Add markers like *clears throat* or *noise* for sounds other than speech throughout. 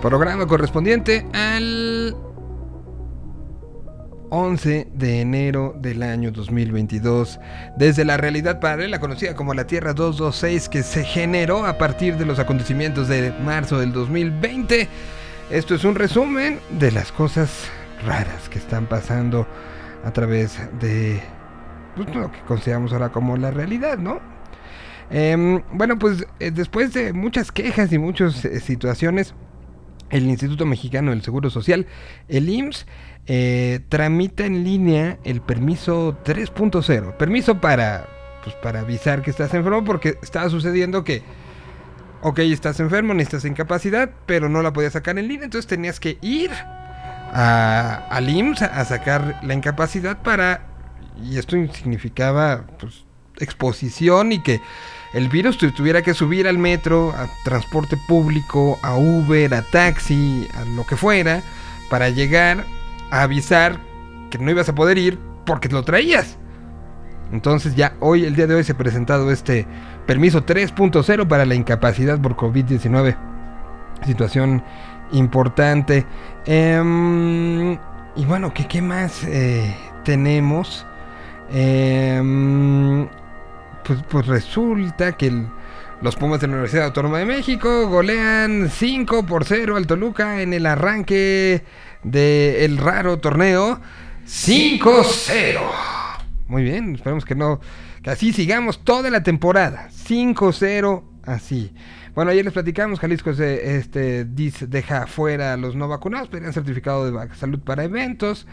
programa correspondiente al 11 de enero del año 2022, desde la realidad paralela conocida como la Tierra 226 que se generó a partir de los acontecimientos de marzo del 2020. Esto es un resumen de las cosas raras que están pasando a través de pues, lo que consideramos ahora como la realidad, ¿no? Em, bueno, pues eh, después de muchas quejas y muchas eh, situaciones, el Instituto Mexicano del Seguro Social, el IMSS, eh, tramita en línea el permiso 3.0. Permiso para, pues, para avisar que estás enfermo porque estaba sucediendo que, ok, estás enfermo, necesitas incapacidad, pero no la podías sacar en línea, entonces tenías que ir a, al IMSS a sacar la incapacidad para, y esto significaba pues, exposición y que el virus tuviera que subir al metro, a transporte público, a Uber, a taxi, a lo que fuera, para llegar a avisar que no ibas a poder ir porque lo traías. Entonces ya hoy, el día de hoy, se ha presentado este permiso 3.0 para la incapacidad por COVID-19. Situación importante. Em, y bueno, ¿qué, qué más eh, tenemos? Em, pues, pues, resulta que los Pumas de la Universidad Autónoma de México golean 5 por 0 al Toluca en el arranque del raro torneo 5-0. Muy bien, esperemos que no, que así sigamos toda la temporada. 5-0 así. Bueno, ayer les platicamos, Jalisco se, este, deja fuera a los no vacunados, pedían certificado de salud para eventos.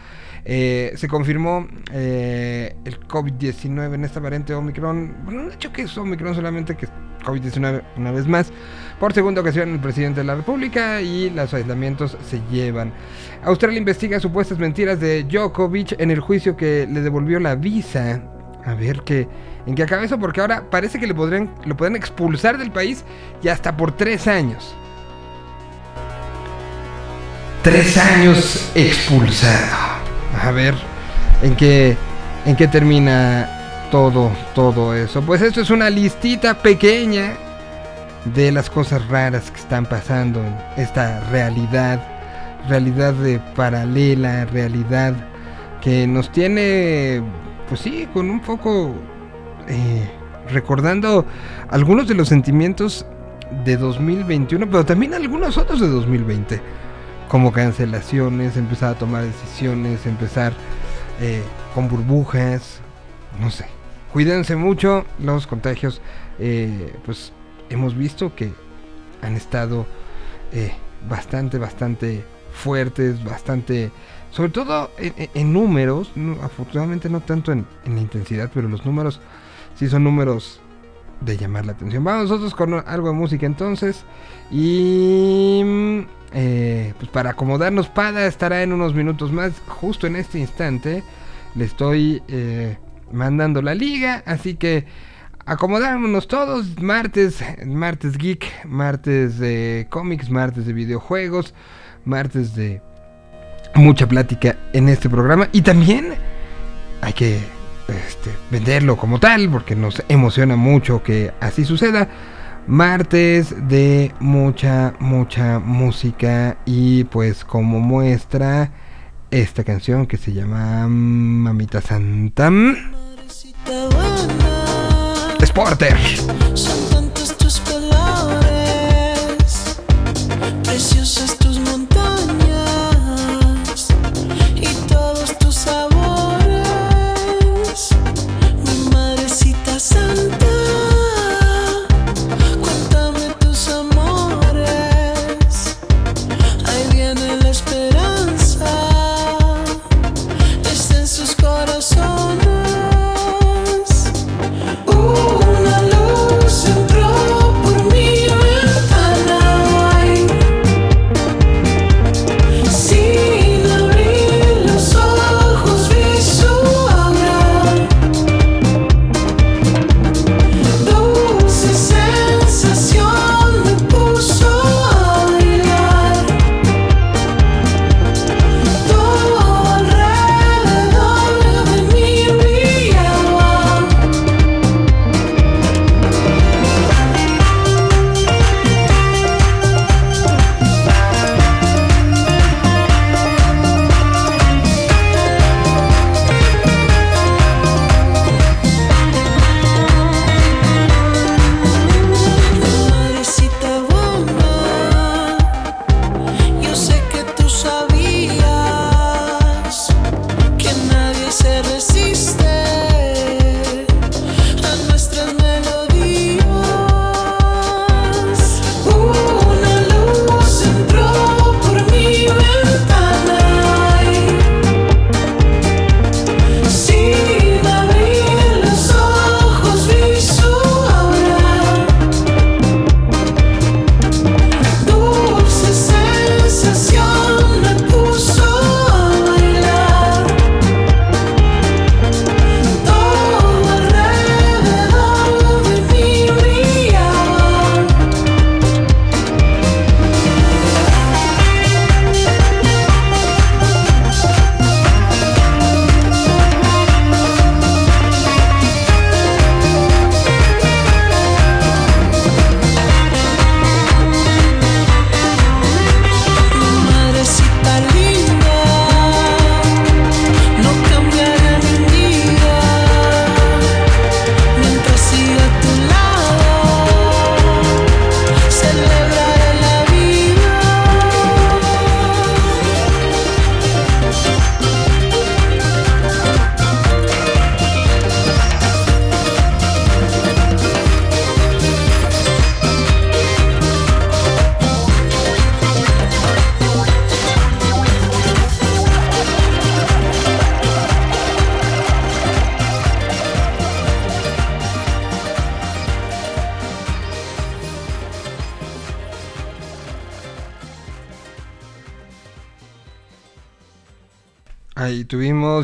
Eh, se confirmó eh, el COVID-19 en esta variante Omicron. Bueno, no he dicho que es Omicron, solamente que es COVID-19 una vez más. Por segunda ocasión, el presidente de la República y los aislamientos se llevan. Australia investiga supuestas mentiras de Djokovic en el juicio que le devolvió la visa. A ver qué en qué acaba eso, porque ahora parece que le podrían, lo pueden expulsar del país y hasta por tres años. Tres años expulsado. A ver, ¿en qué, en qué termina todo, todo eso? Pues esto es una listita pequeña de las cosas raras que están pasando en esta realidad, realidad de paralela, realidad que nos tiene, pues sí, con un poco eh, recordando algunos de los sentimientos de 2021, pero también algunos otros de 2020, como cancelaciones, empezar a tomar decisiones, empezar eh, con burbujas, no sé. Cuídense mucho, los contagios, eh, pues hemos visto que han estado bastante, bastante fuertes, bastante, sobre todo en, números, afortunadamente no tanto en, en la intensidad, pero los números sí son números de llamar la atención. Vamos nosotros con algo de música entonces. Y eh, pues para acomodarnos, Pada estará en unos minutos más. Justo en este instante le estoy eh, mandando la liga. Así que acomodámonos todos. Martes, martes geek, martes de cómics, martes de videojuegos, martes de mucha plática en este programa. Y también hay que este, venderlo como tal, porque nos emociona mucho que así suceda. Martes de mucha, mucha música y pues como muestra esta canción que se llama Mamita Santa. Sporter.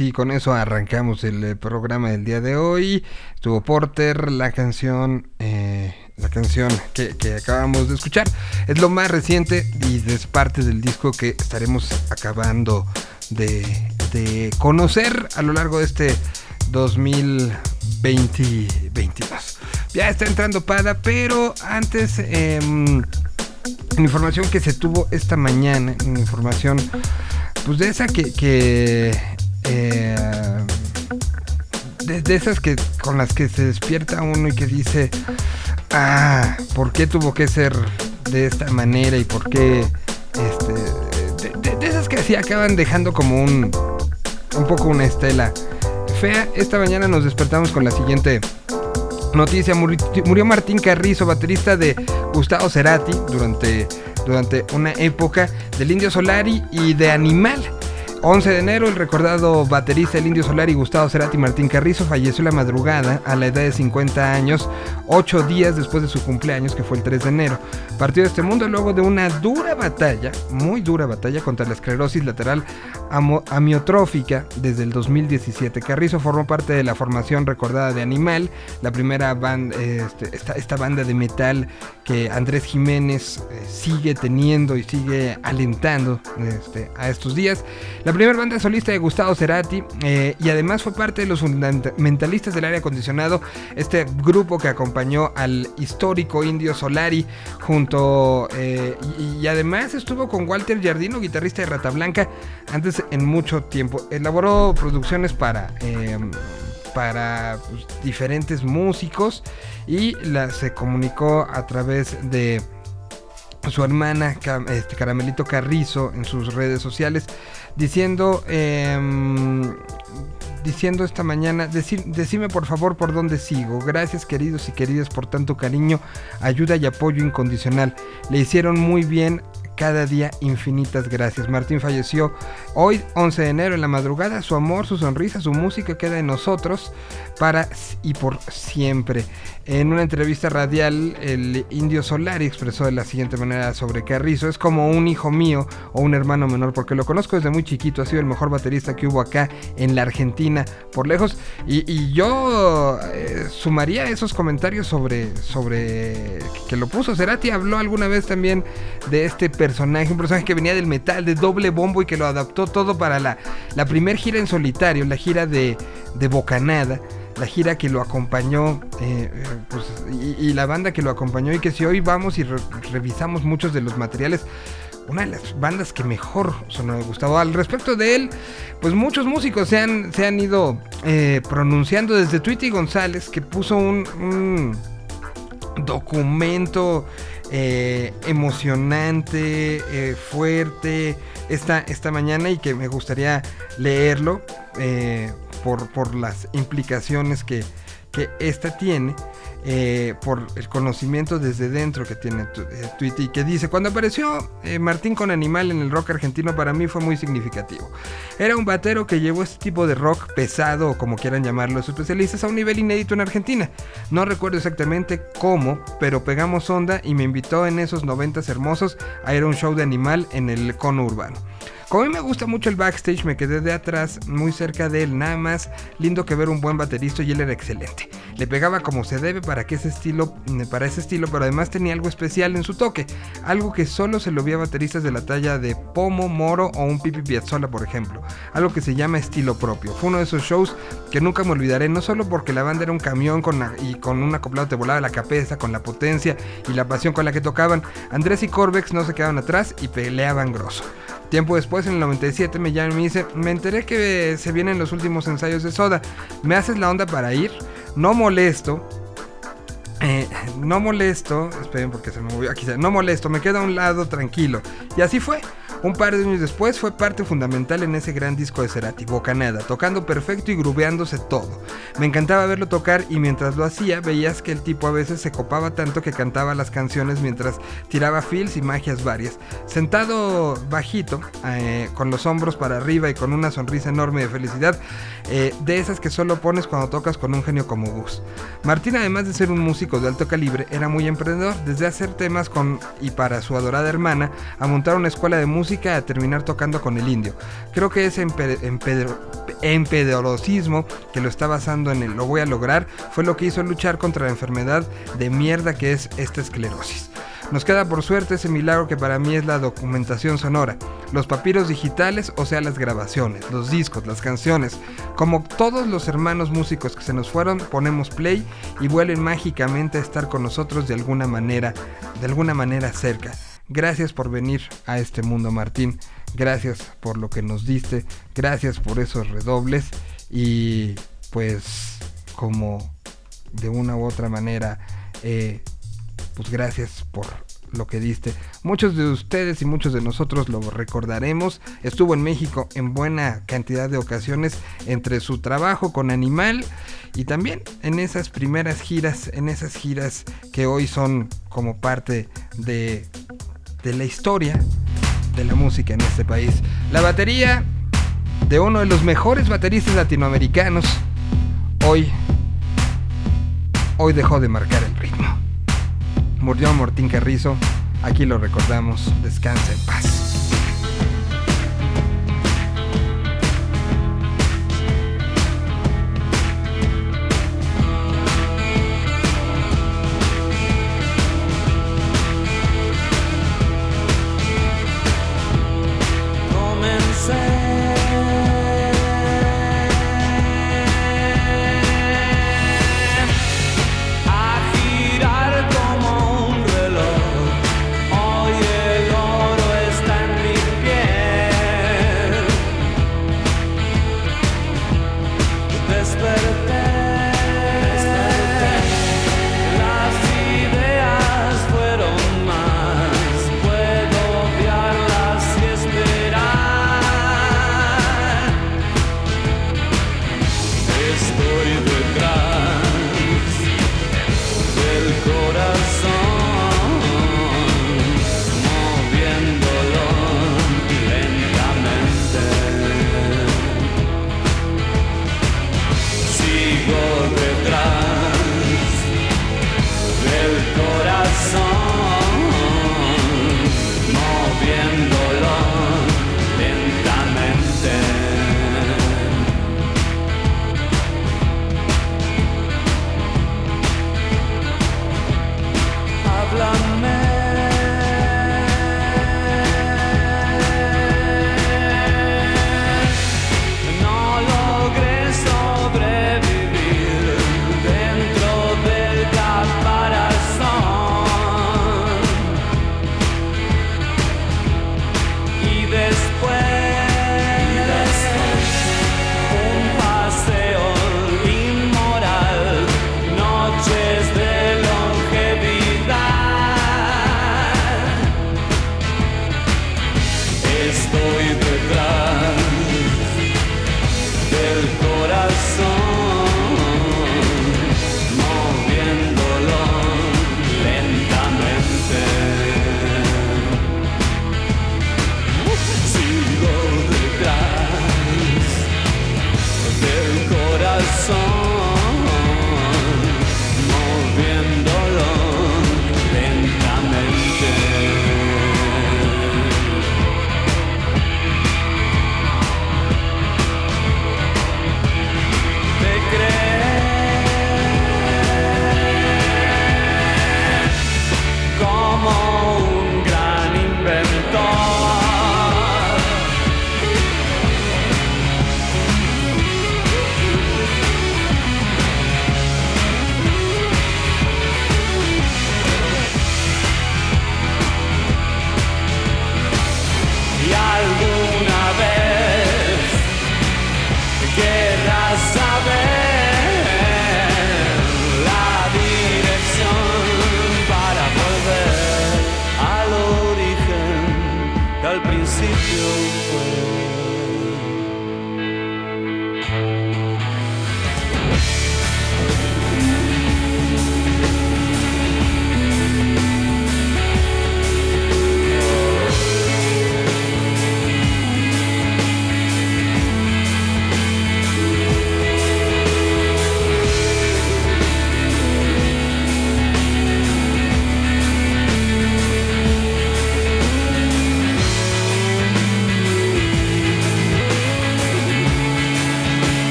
Y con eso arrancamos el eh, programa del día de hoy. Estuvo Porter, la canción, eh, la canción que, acabamos de escuchar. Es lo más reciente y es parte del disco que estaremos acabando de, conocer a lo largo de este 2022. Ya está entrando Pada, pero antes... Em, información que se tuvo esta mañana, información pues de esa que eh, de, esas que con las que se despierta uno y que dice, ah, ¿por qué tuvo que ser de esta manera y por qué, este, de, esas que así acaban dejando como un, un poco una estela fea. Esta mañana nos despertamos con la siguiente noticia. Murió Martín Carrizo, baterista de Gustavo Cerati durante durante una época del Indio Solari y de Animal. 11 de enero, el recordado baterista del Indio Solar y Gustavo Cerati Martín Carrizo falleció la madrugada a la edad de 50 años, 8 días después de su cumpleaños, que fue el 3 de enero. Partió de este mundo luego de una dura batalla, muy dura batalla contra la esclerosis lateral amiotrófica desde el 2017. Carrizo formó parte de la formación recordada de Animal, la primera banda, este, esta, banda de metal que Andrés Jiménez eh, sigue teniendo y sigue alentando este, a estos días. Primera banda solista de Gustavo Cerati eh, y además fue parte de los fundamentalistas del aire acondicionado, este grupo que acompañó al histórico Indio Solari junto eh, y, además estuvo con Walter Jardino, guitarrista de Rata Blanca, antes en mucho tiempo. Elaboró producciones para... Eh, para pues, diferentes músicos y la, se comunicó a través de su hermana este, Caramelito Carrizo en sus redes sociales diciendo, em, diciendo esta mañana, decime por favor por dónde sigo. Gracias queridos y queridas por tanto cariño, ayuda y apoyo incondicional. Le hicieron muy bien cada día infinitas gracias. Martín falleció hoy 11 de enero en la madrugada. Su amor, su sonrisa, su música queda en nosotros para y por siempre. En una entrevista radial, el indio Solari expresó de la siguiente manera sobre Carrizo, es como un hijo mío o un hermano menor, porque lo conozco desde muy chiquito, ha sido el mejor baterista que hubo acá en la Argentina, por lejos, y, yo eh, sumaría esos comentarios sobre, sobre que lo puso. Cerati habló alguna vez también de este personaje, un personaje que venía del metal, de doble bombo y que lo adaptó todo para la, la primer gira en solitario, la gira de, de Bocanada la gira que lo acompañó eh, eh, pues, y, la banda que lo acompañó y que si hoy vamos y revisamos muchos de los materiales, una de las bandas que mejor sonó de Gustavo. Al respecto de él, pues muchos músicos se han, se han ido eh, pronunciando desde Tweety González que puso un, documento emocionante, fuerte esta, esta mañana y que me gustaría leerlo por, las implicaciones que, que esta tiene. Eh, por el conocimiento desde dentro que tiene eh, Tweety y que dice, cuando apareció eh, Martín con Animal en el rock argentino para mí fue muy significativo. Era un batero que llevó este tipo de rock pesado o como quieran llamarlo los especialistas a un nivel inédito en Argentina. No recuerdo exactamente cómo, pero pegamos onda y me invitó en esos noventas hermosos a ir a un show de Animal en el cono urbano. Como a mí me gusta mucho el backstage, me quedé de atrás, muy cerca de él, nada más lindo que ver un buen baterista y él era excelente. Le pegaba como se debe para ese estilo, mm, para ese estilo, pero además tenía algo especial en su toque, algo que solo se lo vi a bateristas de la talla de Pomo, Moro o un Pipi Piazzolla, por ejemplo, algo que se llama estilo propio. Fue uno de esos shows que nunca me olvidaré, no solo porque la banda era un camión con y con un acoplado te volaba la cabeza, con la potencia y la pasión con la que tocaban, Andrés y Corbex no se quedaban atrás y peleaban grosso. Tiempo después, en el 97, me llama y me dice, me enteré que se vienen los últimos ensayos de Soda. ¿Me haces la onda para ir? No molesto. Eh, no molesto. Esperen porque se me movió aquí. No molesto, me quedo a un lado tranquilo. Y así fue. Un par de años después fue parte fundamental en ese gran disco de Cerati, Bocanada, tocando perfecto y grubeándose todo. Me encantaba verlo tocar y mientras lo hacía veías que el tipo a veces se copaba tanto que cantaba las canciones mientras tiraba feels y magias varias. Sentado bajito, eh, con los hombros para arriba y con una sonrisa enorme de felicidad, eh, de esas que solo pones cuando tocas con un genio como Gus. Martín, además de ser un músico de alto calibre, era muy emprendedor, desde hacer temas con y para su adorada hermana, a montar una escuela de música música a terminar tocando con el indio. Creo que ese empederosismo que lo está basando en el lo voy a lograr fue lo que hizo luchar contra la enfermedad de mierda que es esta esclerosis. Nos queda por suerte ese milagro que para mí es la documentación sonora, los papiros digitales, o sea, las grabaciones, los discos, las canciones. Como todos los hermanos músicos que se nos fueron, ponemos play y vuelven mágicamente a estar con nosotros de alguna manera, de alguna manera cerca. Gracias por venir a este mundo, Martín. Gracias por lo que nos diste. Gracias por esos redobles. Y pues como de una u otra manera eh, pues gracias por lo que diste. Muchos de ustedes y muchos de nosotros lo recordaremos. Estuvo en México en buena cantidad de ocasiones entre su trabajo con Animal y también en esas primeras giras, en esas giras que hoy son como parte de, de la historia de la música en este país. La batería de uno de los mejores bateristas latinoamericanos hoy hoy dejó de marcar el ritmo murió Mortín Carrizo. Aquí lo recordamos. Descansa en paz.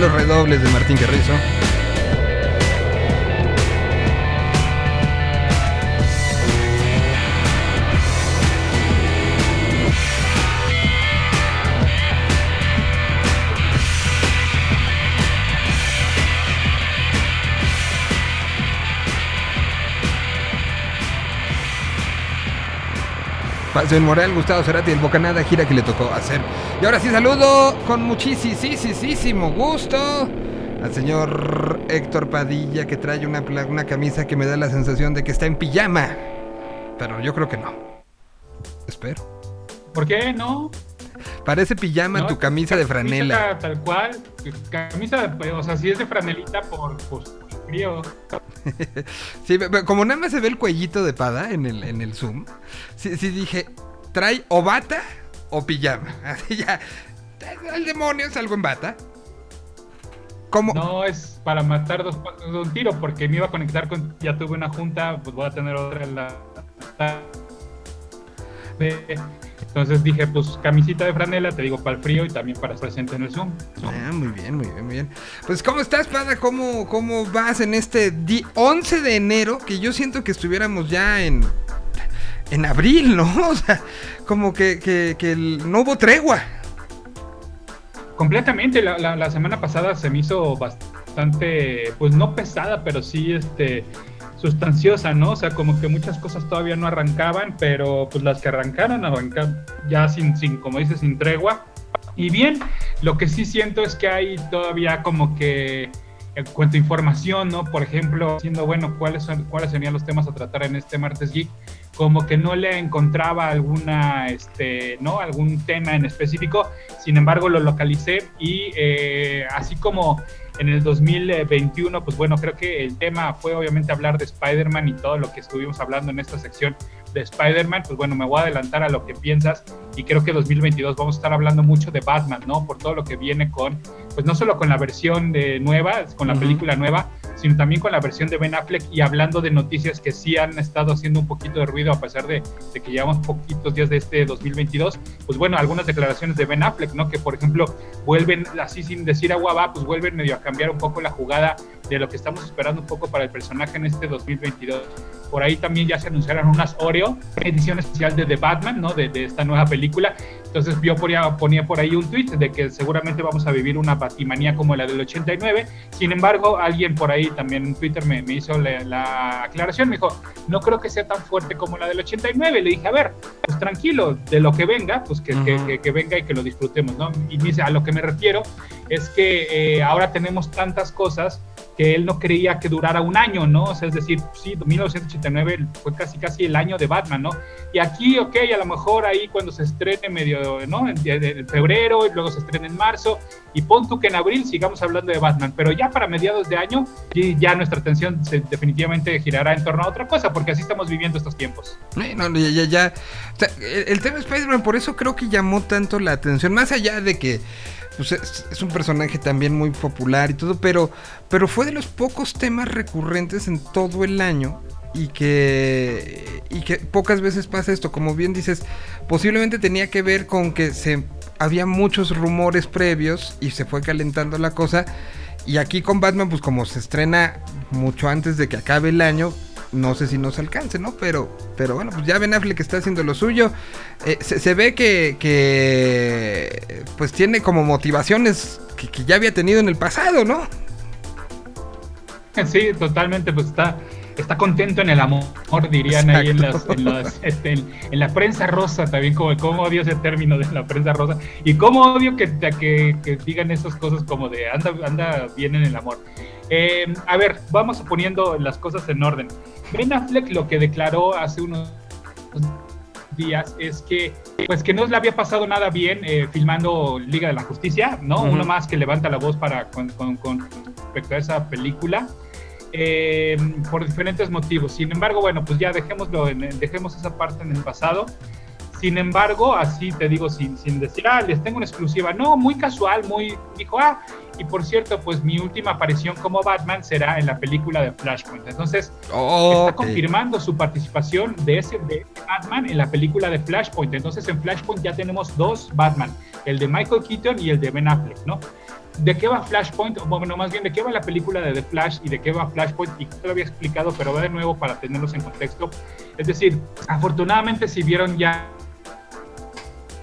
Los redobles de Martín Carrizo. Pasión Morel, Gustavo Cerati, el Bocanada, gira que le tocó hacer. Y ahora sí saludo con muchísimo gusto al señor Héctor Padilla que trae una, una camisa que me da la sensación de que está en pijama. Pero yo creo que no. Espero. ¿Por qué no? Parece pijama tu camisa de franela. Tal cual. Camisa, o sea, si es de franelita por, pues, *laughs* sí, como nada más se ve el cuellito de pada en el, en el zoom, sí, dije, trae o bata o pijama. *laughs* Así ya, el demonio es algo en bata. ¿Cómo? No, es para matar dos de un tiro, porque me iba a conectar con. Ya tuve una junta, pues voy a tener otra en la. Entonces dije, pues camisita de franela, te digo, para el frío y también para estar presente en el Zoom. Ah, muy bien, muy bien, muy bien. Pues, ¿cómo estás, Pada? ¿Cómo, cómo vas en este 11 de enero? Que yo siento que estuviéramos ya en, en abril, ¿no? *laughs* O sea, como que, que, no hubo tregua. Completamente, la, la, la semana pasada se me hizo bastante, pues no pesada, pero sí, este sustanciosa, ¿no? O sea, como que muchas cosas todavía no arrancaban, pero pues las que arrancaron, arrancaron ya sin, sin, como dices, sin tregua. Y bien, lo que sí siento es que hay todavía como que en cuanto a información, ¿no? Por ejemplo, siendo bueno, ¿cuáles, son, cuáles serían los temas a tratar en este martes geek? Como que no le encontraba alguna, este, ¿no? Algún tema en específico. Sin embargo, lo localicé y eh, así como en el 2021, pues bueno, creo que el tema fue obviamente hablar de Spider-Man y todo lo que estuvimos hablando en esta sección de Spider-Man, pues bueno, me voy a adelantar a lo que piensas y creo que 2022 vamos a estar hablando mucho de Batman, ¿no? Por todo lo que viene con, pues no solo con la versión de nueva, con la película nueva, sino también con la versión de Ben Affleck y hablando de noticias que sí han estado haciendo un poquito de ruido a pesar de, de que llevamos poquitos días de este 2022, pues bueno, algunas declaraciones de Ben Affleck, ¿no? Que por ejemplo vuelven, así sin decir agua va, pues vuelven medio a cambiar un poco la jugada de lo que estamos esperando un poco para el personaje en este 2022. Por ahí también ya se anunciaron unas Oreo, edición especial de The Batman, ¿no? De, de esta nueva película. Entonces yo ponía, ponía por ahí un tweet de que seguramente vamos a vivir una batimanía como la del 89. Sin embargo, alguien por ahí también en Twitter me, me hizo la, aclaración, me dijo, no creo que sea tan fuerte como la del 89. Le dije, a ver, pues tranquilo, de lo que venga, pues que, que, que, venga y que lo disfrutemos, ¿no? Y dice, a lo que me refiero es que eh, ahora tenemos tantas cosas que él no creía que durara un año, ¿no? O sea, es decir, sí, 1989 fue casi casi el año de Batman, ¿no? Y aquí, ok, a lo mejor ahí cuando se estrene medio, ¿no? En, febrero y luego se estrena en marzo y pon tú que en abril sigamos hablando de Batman, pero ya para mediados de año ya nuestra atención se, definitivamente girará en torno a otra cosa, porque así estamos viviendo estos tiempos. No, ya, ya, el, tema de Spider-Man por eso creo que llamó tanto la atención, más allá de que pues es, un personaje también muy popular y todo, pero, pero fue de los pocos temas recurrentes en todo el año y que, y que pocas veces pasa esto. Como bien dices, posiblemente tenía que ver con que se, había muchos rumores previos y se fue calentando la cosa. Y aquí con Batman, pues como se estrena mucho antes de que acabe el año, no sé si nos alcance, ¿no? Pero, pero bueno, pues ya Ben Affleck está haciendo lo suyo. Eh, se, ve que, que, pues tiene como motivaciones que, que, ya había tenido en el pasado, ¿no? Sí, totalmente, pues está, está contento en el amor, dirían ahí en, las, este, en, la prensa rosa también, como, como odio ese término de la prensa rosa, y cómo odio que, que, que digan esas cosas como de anda, anda bien en el amor. Eh, a ver, vamos poniendo las cosas en orden. Ben Affleck lo que declaró hace unos días es que pues que no le había pasado nada bien eh, filmando Liga de la Justicia, ¿no? Uno más que levanta la voz para con, respecto a esa película. Eh, por diferentes motivos. Sin embargo, bueno, pues ya dejémoslo dejemos esa parte en el pasado. Sin embargo, así te digo, sin, sin decir, ah, les tengo una exclusiva. No, muy casual, muy. Dijo, ah, y por cierto, pues mi última aparición como Batman será en la película de Flashpoint. Entonces, está confirmando su participación de ese, de Batman en la película de Flashpoint. Entonces, en Flashpoint ya tenemos dos Batman, el de Michael Keaton y el de Ben Affleck, ¿no? ¿De qué va Flashpoint? Bueno, más bien, ¿de qué va la película de The Flash y de qué va Flashpoint? Y te lo había explicado, pero va de nuevo para tenerlos en contexto. Es decir, afortunadamente si vieron ya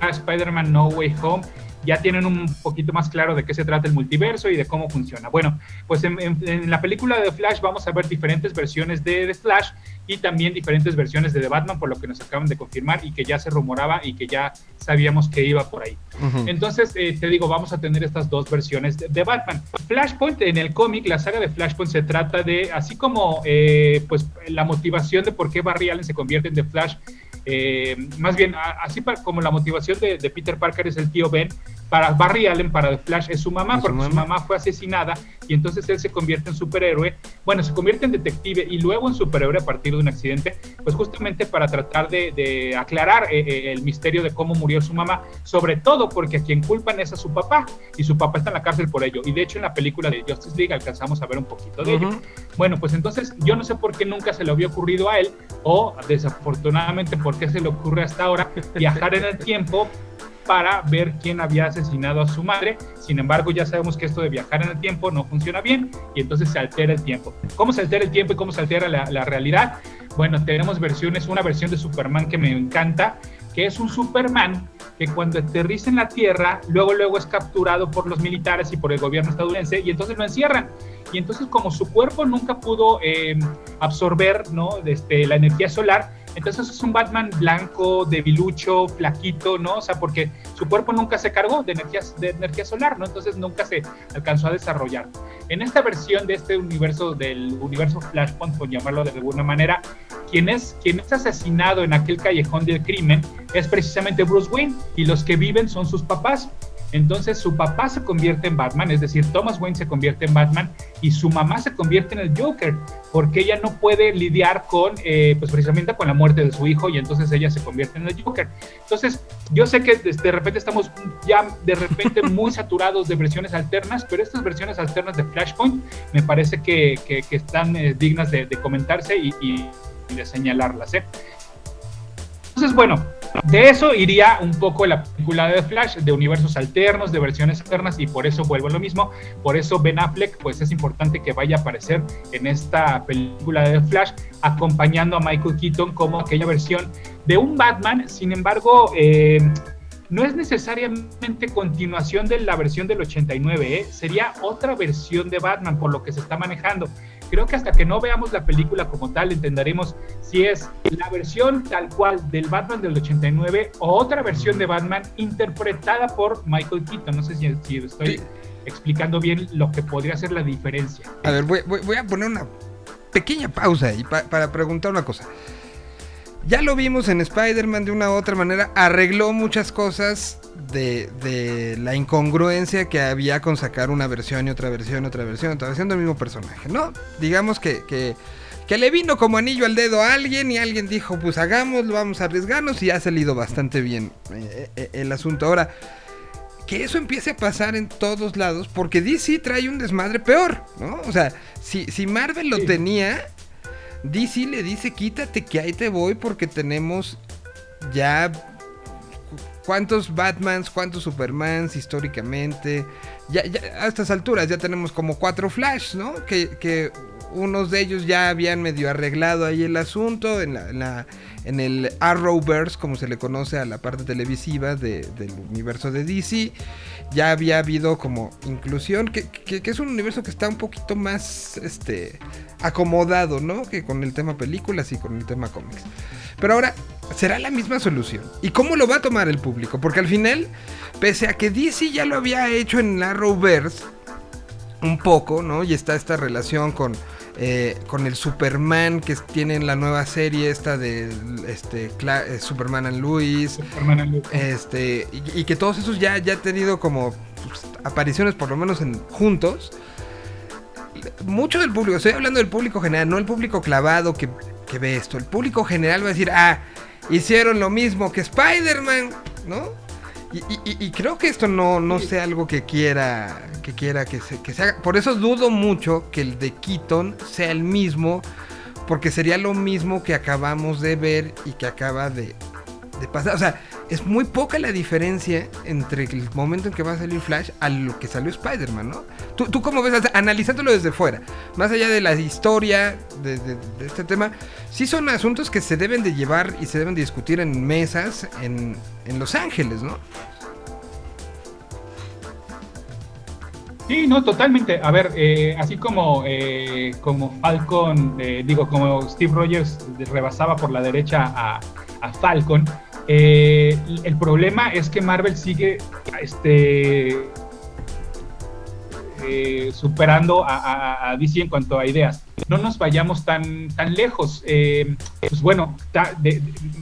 Spider-Man No Way Home, ya tienen un poquito más claro de qué se trata el multiverso y de cómo funciona. Bueno, pues en, la película de Flash vamos a ver diferentes versiones de, Flash y también diferentes versiones de The Batman, por lo que nos acaban de confirmar y que ya se rumoraba y que ya sabíamos que iba por ahí. Entonces, eh, te digo, vamos a tener estas dos versiones de, Batman. Flashpoint, en el cómic, la saga de Flashpoint se trata de, así como eh, pues la motivación de por qué Barry Allen se convierte en The Flash eh, más bien, así como la motivación de, Peter Parker es el tío Ben, para Barry Allen, para The Flash, es su mamá, porque su mamá fue asesinada y entonces él se convierte en superhéroe. Bueno, se convierte en detective y luego en superhéroe a partir de un accidente, pues justamente para tratar de, aclarar eh, eh, el misterio de cómo murió su mamá, sobre todo porque a quien culpan es a su papá y su papá está en la cárcel por ello. Y de hecho, en la película de Justice League alcanzamos a ver un poquito de ello. Bueno, pues entonces yo no sé por qué nunca se le había ocurrido a él, o desafortunadamente por qué se le ocurre hasta ahora viajar en el tiempo para ver quién había asesinado a su madre. Sin embargo, ya sabemos que esto de viajar en el tiempo no funciona bien y entonces se altera el tiempo. ¿Cómo se altera el tiempo y cómo se altera la, la realidad? Bueno, tenemos versiones, una versión de Superman que me encanta, que es un Superman que cuando aterriza en la Tierra, luego luego es capturado por los militares y por el gobierno estadounidense y entonces lo encierran. Y entonces como su cuerpo nunca pudo eh, absorber ¿no? Este, la energía solar, entonces es un Batman blanco, debilucho, flaquito, ¿no? O sea, porque su cuerpo nunca se cargó de energía, de energía solar, ¿no? Entonces nunca se alcanzó a desarrollar. En esta versión de este universo, del universo Flashpoint, por llamarlo de alguna manera, quien es, quien es asesinado en aquel callejón del crimen es precisamente Bruce Wayne y los que viven son sus papás. Entonces su papá se convierte en Batman, es decir, Thomas Wayne se convierte en Batman y su mamá se convierte en el Joker, porque ella no puede lidiar con, eh, pues precisamente con la muerte de su hijo y entonces ella se convierte en el Joker. Entonces, yo sé que de repente estamos ya de repente *laughs* muy saturados de versiones alternas, pero estas versiones alternas de Flashpoint me parece que, están eh, dignas de, comentarse y, y, de señalarlas. ¿eh? Entonces, bueno, de eso iría un poco la película de Flash, de universos alternos, de versiones alternas, y por eso vuelvo a lo mismo. Por eso Ben Affleck, pues es importante que vaya a aparecer en esta película de Flash, acompañando a Michael Keaton como aquella versión de un Batman. Sin embargo, eh, no es necesariamente continuación de la versión del 89, ¿eh? sería otra versión de Batman por lo que se está manejando creo que hasta que no veamos la película como tal entenderemos si es la versión tal cual del Batman del 89 o otra versión de Batman interpretada por Michael Keaton. No sé si, estoy explicando bien lo que podría ser la diferencia. A ver, voy, a poner una pequeña pausa ahí para preguntar una cosa. Ya lo vimos en Spider-Man de una u otra manera, arregló muchas cosas de, la incongruencia que había con sacar una versión y otra versión, otra versión, otra versión del mismo personaje, ¿no? Digamos que, que, le vino como anillo al dedo a alguien y alguien dijo, pues hagámoslo, vamos a arriesgarnos y ha salido bastante bien eh, eh, el asunto. Ahora, que eso empiece a pasar en todos lados, porque DC trae un desmadre peor, ¿no? O sea, si, si Marvel lo tenía, DC le dice, quítate que ahí te voy porque tenemos ya cuántos Batmans, cuántos Supermans históricamente. Ya, a estas alturas ya tenemos como cuatro Flash, ¿no? Que, que unos de ellos ya habían medio arreglado ahí el asunto en, la, en, el Arrowverse, como se le conoce a la parte televisiva del universo de DC. Ya había habido como inclusión, que, que, es un universo que está un poquito más este, acomodado, ¿no? Que con el tema películas y con el tema cómics. Pero ahora, ¿será la misma solución? ¿Y cómo lo va a tomar el público? Porque al final, pese a que DC ya lo había hecho en Arrowverse, un poco, ¿no? Y está esta relación con eh, con el Superman que tienen la nueva serie esta de este, eh, Superman and Luis. Este, y, que todos esos ya, ya han tenido como pues, apariciones por lo menos en juntos. Mucho del público, estoy hablando del público general, no el público clavado que, que ve esto. El público general va a decir, ah, hicieron lo mismo que Spider-Man, ¿no? Y, creo que esto no, no sea algo que quiera que quiera que se, que haga. Por eso dudo mucho que el de Keaton sea el mismo, porque sería lo mismo que acabamos de ver y que acaba de, de pasar. O sea, es muy poca la diferencia entre el momento en que va a salir Flash a lo que salió Spider-Man, ¿no? ¿Tú, ¿Tú cómo ves, analizándolo desde fuera, más allá de la historia de, este tema, sí son asuntos que se deben de llevar y se deben de discutir en mesas en, en Los Ángeles, ¿no? Sí, no, totalmente. A ver, eh, así como, eh, como Falcon, eh, digo, como Steve Rogers rebasaba por la derecha a, a Falcon, eh, el problema es que Marvel sigue este, eh, superando a, DC en cuanto a ideas. No nos vayamos tan, tan lejos. Eh, pues bueno,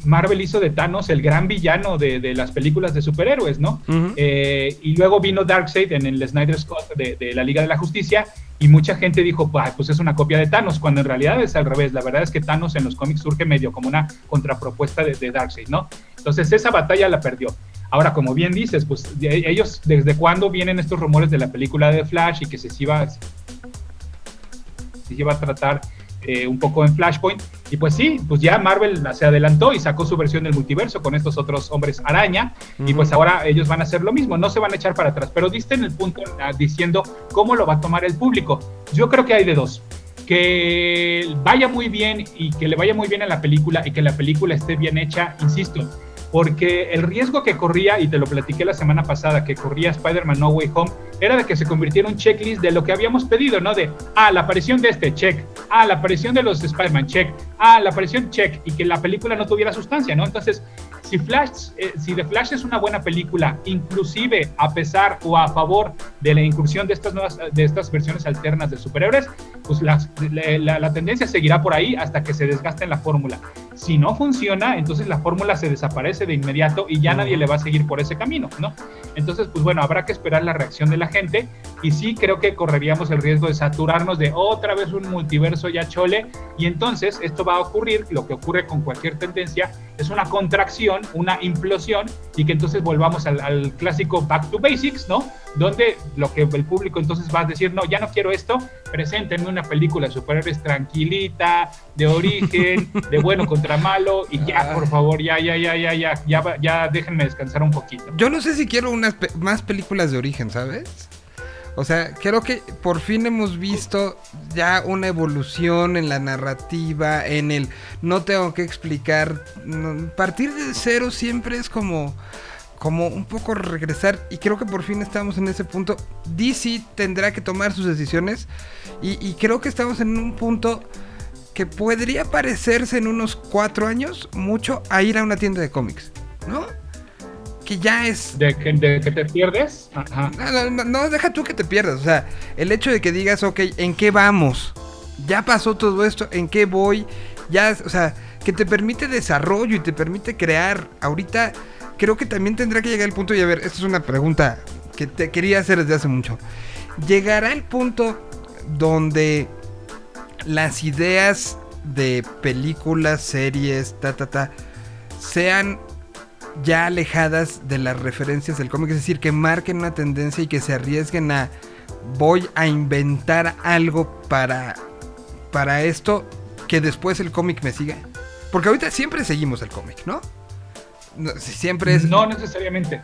Marvel hizo de Thanos el gran villano de, las películas de superhéroes, ¿no? y luego vino Darkseid en el Snyder Scott de, de la Liga de la Justicia y mucha gente dijo, pues es una copia de Thanos, cuando en realidad es al revés. La verdad es que Thanos en los cómics surge medio como una contrapropuesta de, de Darkseid, ¿no? Entonces esa batalla la perdió. Ahora, como bien dices, pues ellos, ¿desde cuándo vienen estos rumores de la película de Flash y que se iba, se iba a tratar eh, un poco en Flashpoint. Y pues sí, pues ya Marvel se adelantó y sacó su versión del multiverso con estos otros hombres araña. Y pues ahora ellos van a hacer lo mismo, no se van a echar para atrás. Pero diste en el punto ah, diciendo cómo lo va a tomar el público. Yo creo que hay de dos. Que vaya muy bien y que le vaya muy bien a la película y que la película esté bien hecha, insisto porque el riesgo que corría, y te lo platiqué la semana pasada, que corría Spider-Man No Way Home, era de que se convirtiera un checklist de lo que habíamos pedido, ¿no? De, ah, la aparición de este, check, ah, la aparición de los Spider-Man, check, ah, la aparición, check, y que la película no tuviera sustancia, ¿no? Entonces, si Flash, eh, si The Flash es una buena película, inclusive a pesar o a favor de la incursión de estas nuevas, de estas versiones alternas de superhéroes, pues la, la, tendencia seguirá por ahí hasta que se desgaste en la fórmula. Si no funciona, entonces la fórmula se desaparece de inmediato y ya nadie le va a seguir por ese camino, ¿no? Entonces, pues bueno, habrá que esperar la reacción de la gente y sí creo que correríamos el riesgo de saturarnos de otra vez un multiverso ya chole y entonces esto va a ocurrir, lo que ocurre con cualquier tendencia, es una contracción, una implosión y que entonces volvamos al, clásico back to basics, ¿no? Donde lo que el público entonces va a decir, no, ya no quiero esto, preséntenme una película de superhéroes tranquilita, de origen, *laughs* de bueno contra malo y ya, por favor, ya, ya, ya, ya, ya, ya, ya déjenme descansar un poquito. Yo no sé si quiero unas más películas de origen, ¿sabes? O sea, creo que por fin hemos visto ya una evolución en la narrativa, en el no tengo que explicar. partir de cero siempre es como, como un poco regresar y creo que por fin estamos en ese punto. DC tendrá que tomar sus decisiones y, y creo que estamos en un punto que podría parecerse en unos cuatro años mucho a ir a una tienda de cómics, ¿no? Que ya es. ¿De que, te pierdes? No, deja tú que te pierdas. O sea, el hecho de que digas, ok, ¿en qué vamos? Ya pasó todo esto, ¿en qué voy? Ya, o sea, que te permite desarrollo y te permite crear. Ahorita creo que también tendrá que llegar el punto, y a ver, esta es una pregunta que te quería hacer desde hace mucho. ¿Llegará el punto donde las ideas de películas, series, ta, ta, ta, sean ya alejadas de las referencias del cómic, es decir, que marquen una tendencia y que se arriesguen a voy a inventar algo para para esto que después el cómic me siga. Porque ahorita siempre seguimos el cómic, ¿no? Siempre es No necesariamente.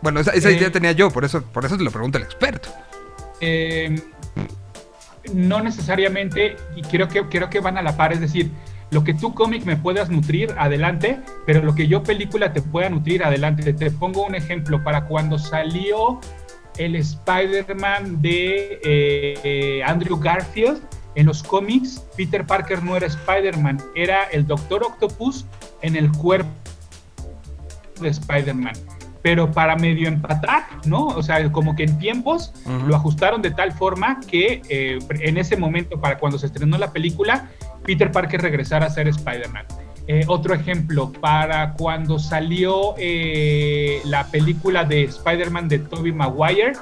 Bueno, esa, idea eh, tenía yo, por eso por eso te lo pregunta el experto. Eh, no necesariamente y creo que creo que van a la par, es decir, lo que tú cómic me puedas nutrir, adelante, pero lo que yo película te pueda nutrir, adelante. Te pongo un ejemplo, para cuando salió el Spider-Man de eh, Andrew Garfield, en los cómics, Peter Parker no era Spider-Man, era el Doctor Octopus en el cuerpo de Spider-Man. Pero para medio empatar, ¿no? O sea, como que en tiempos lo ajustaron de tal forma que eh, en ese momento, para cuando se estrenó la película, Peter Parker regresar a ser Spider-Man. Eh, otro ejemplo, para cuando salió eh, la película de Spider-Man de Tobey Maguire,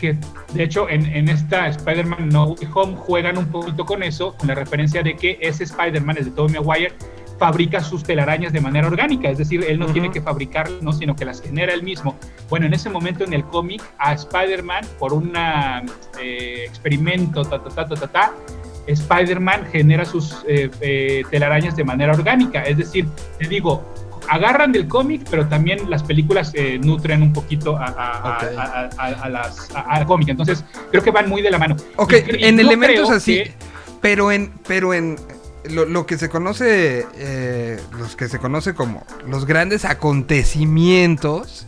que de hecho en, esta Spider-Man No Way Home juegan un poquito con eso, con la referencia de que ese Spider-Man, es de Tobey Maguire, fabrica sus telarañas de manera orgánica, es decir, él no tiene que fabricarlas, ¿no? sino que las genera él mismo. Bueno, en ese momento en el cómic, a Spider-Man, por un eh, experimento, ta, ta, ta, ta, ta, ta Spider-Man genera sus eh, eh, telarañas de manera orgánica. Es decir, te digo, agarran del cómic, pero también las películas eh, nutren un poquito a, a, las al cómic. Entonces, creo que van muy de la mano. Ok, en elementos así, pero en, pero en lo, que se conoce, eh, los que se conoce como los grandes acontecimientos,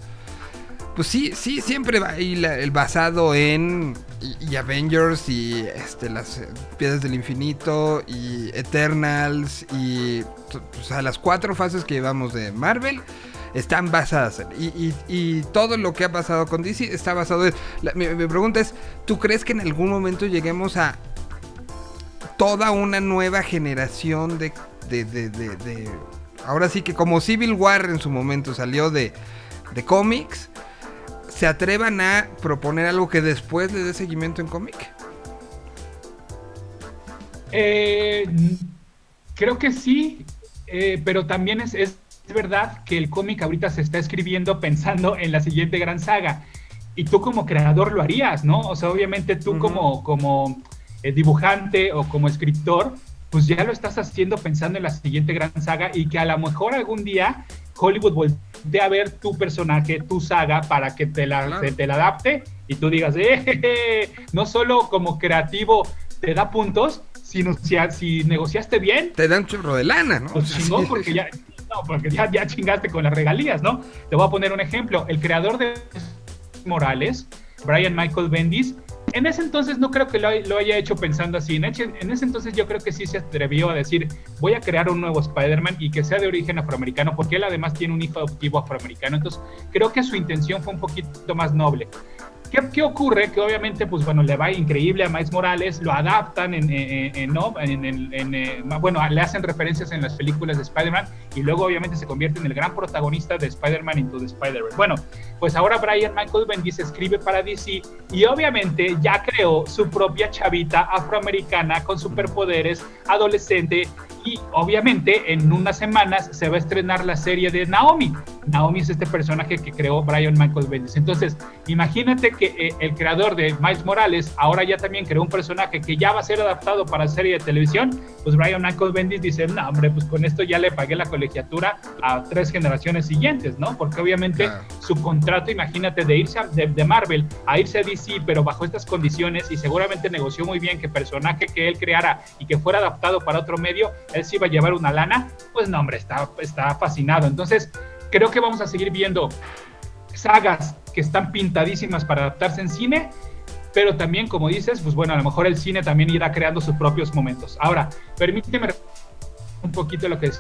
pues sí, sí, siempre va ahí el basado en y, Avengers y este, las eh, Piedras del Infinito y Eternals y o las cuatro fases que llevamos de Marvel están basadas en, y, y, todo lo que ha pasado con DC está basado en... mi, pregunta es, ¿tú crees que en algún momento lleguemos a toda una nueva generación de, de, de, de ahora sí que como Civil War en su momento salió de, de cómics, se atrevan a proponer algo que después le dé seguimiento en cómic? Eh, creo que sí, eh, pero también es, es, verdad que el cómic ahorita se está escribiendo pensando en la siguiente gran saga. Y tú como creador lo harías, ¿no? O sea, obviamente tú como, como eh, dibujante o como escritor, pues ya lo estás haciendo pensando en la siguiente gran saga y que a lo mejor algún día Hollywood voltea a ver tu personaje, tu saga, para que te la, te, la adapte y tú digas, eh, no solo como creativo te da puntos, sino si, si negociaste bien. Te dan churro de lana, ¿no? Pues *laughs* chingón, porque, ya, no, porque ya, ya chingaste con las regalías, ¿no? Te voy a poner un ejemplo. El creador de Morales, Brian Michael Bendis, en ese entonces no creo que lo, haya hecho pensando así. En, en, ese entonces yo creo que sí se atrevió a decir, voy a crear un nuevo Spider-Man y que sea de origen afroamericano, porque él además tiene un hijo adoptivo afroamericano. Entonces creo que su intención fue un poquito más noble. ¿Qué, ocurre? Que obviamente, pues bueno, le va increíble a Miles Morales, lo adaptan en, ¿no? en, eh, bueno, le hacen referencias en las películas de Spider-Man y luego obviamente se convierte en el gran protagonista de Spider-Man Into the Spider-Man. Bueno, pues ahora Brian Michael Bendis escribe para DC y obviamente ya creó su propia chavita afroamericana con superpoderes, adolescente y obviamente en unas semanas se va a estrenar la serie de Naomi. Naomi es este personaje que creó Brian Michael Bendis. Entonces, imagínate que eh, el creador de Miles Morales ahora ya también creó un personaje que ya va a ser adaptado para serie de televisión. Pues Brian Michael Bendis dice, no, hombre, pues con esto ya le pagué la colegiatura a tres generaciones siguientes, ¿no? Porque obviamente su contrato, imagínate, de irse de, Marvel a irse a DC, pero bajo estas condiciones y seguramente negoció muy bien que personaje que él creara y que fuera adaptado para otro medio, él sí iba a llevar una lana, pues no, hombre, está, está fascinado. Entonces, creo que vamos a seguir viendo sagas que están pintadísimas para adaptarse en cine, pero también, como dices, pues bueno, a lo mejor el cine también irá creando sus propios momentos. Ahora, permíteme un poquito lo que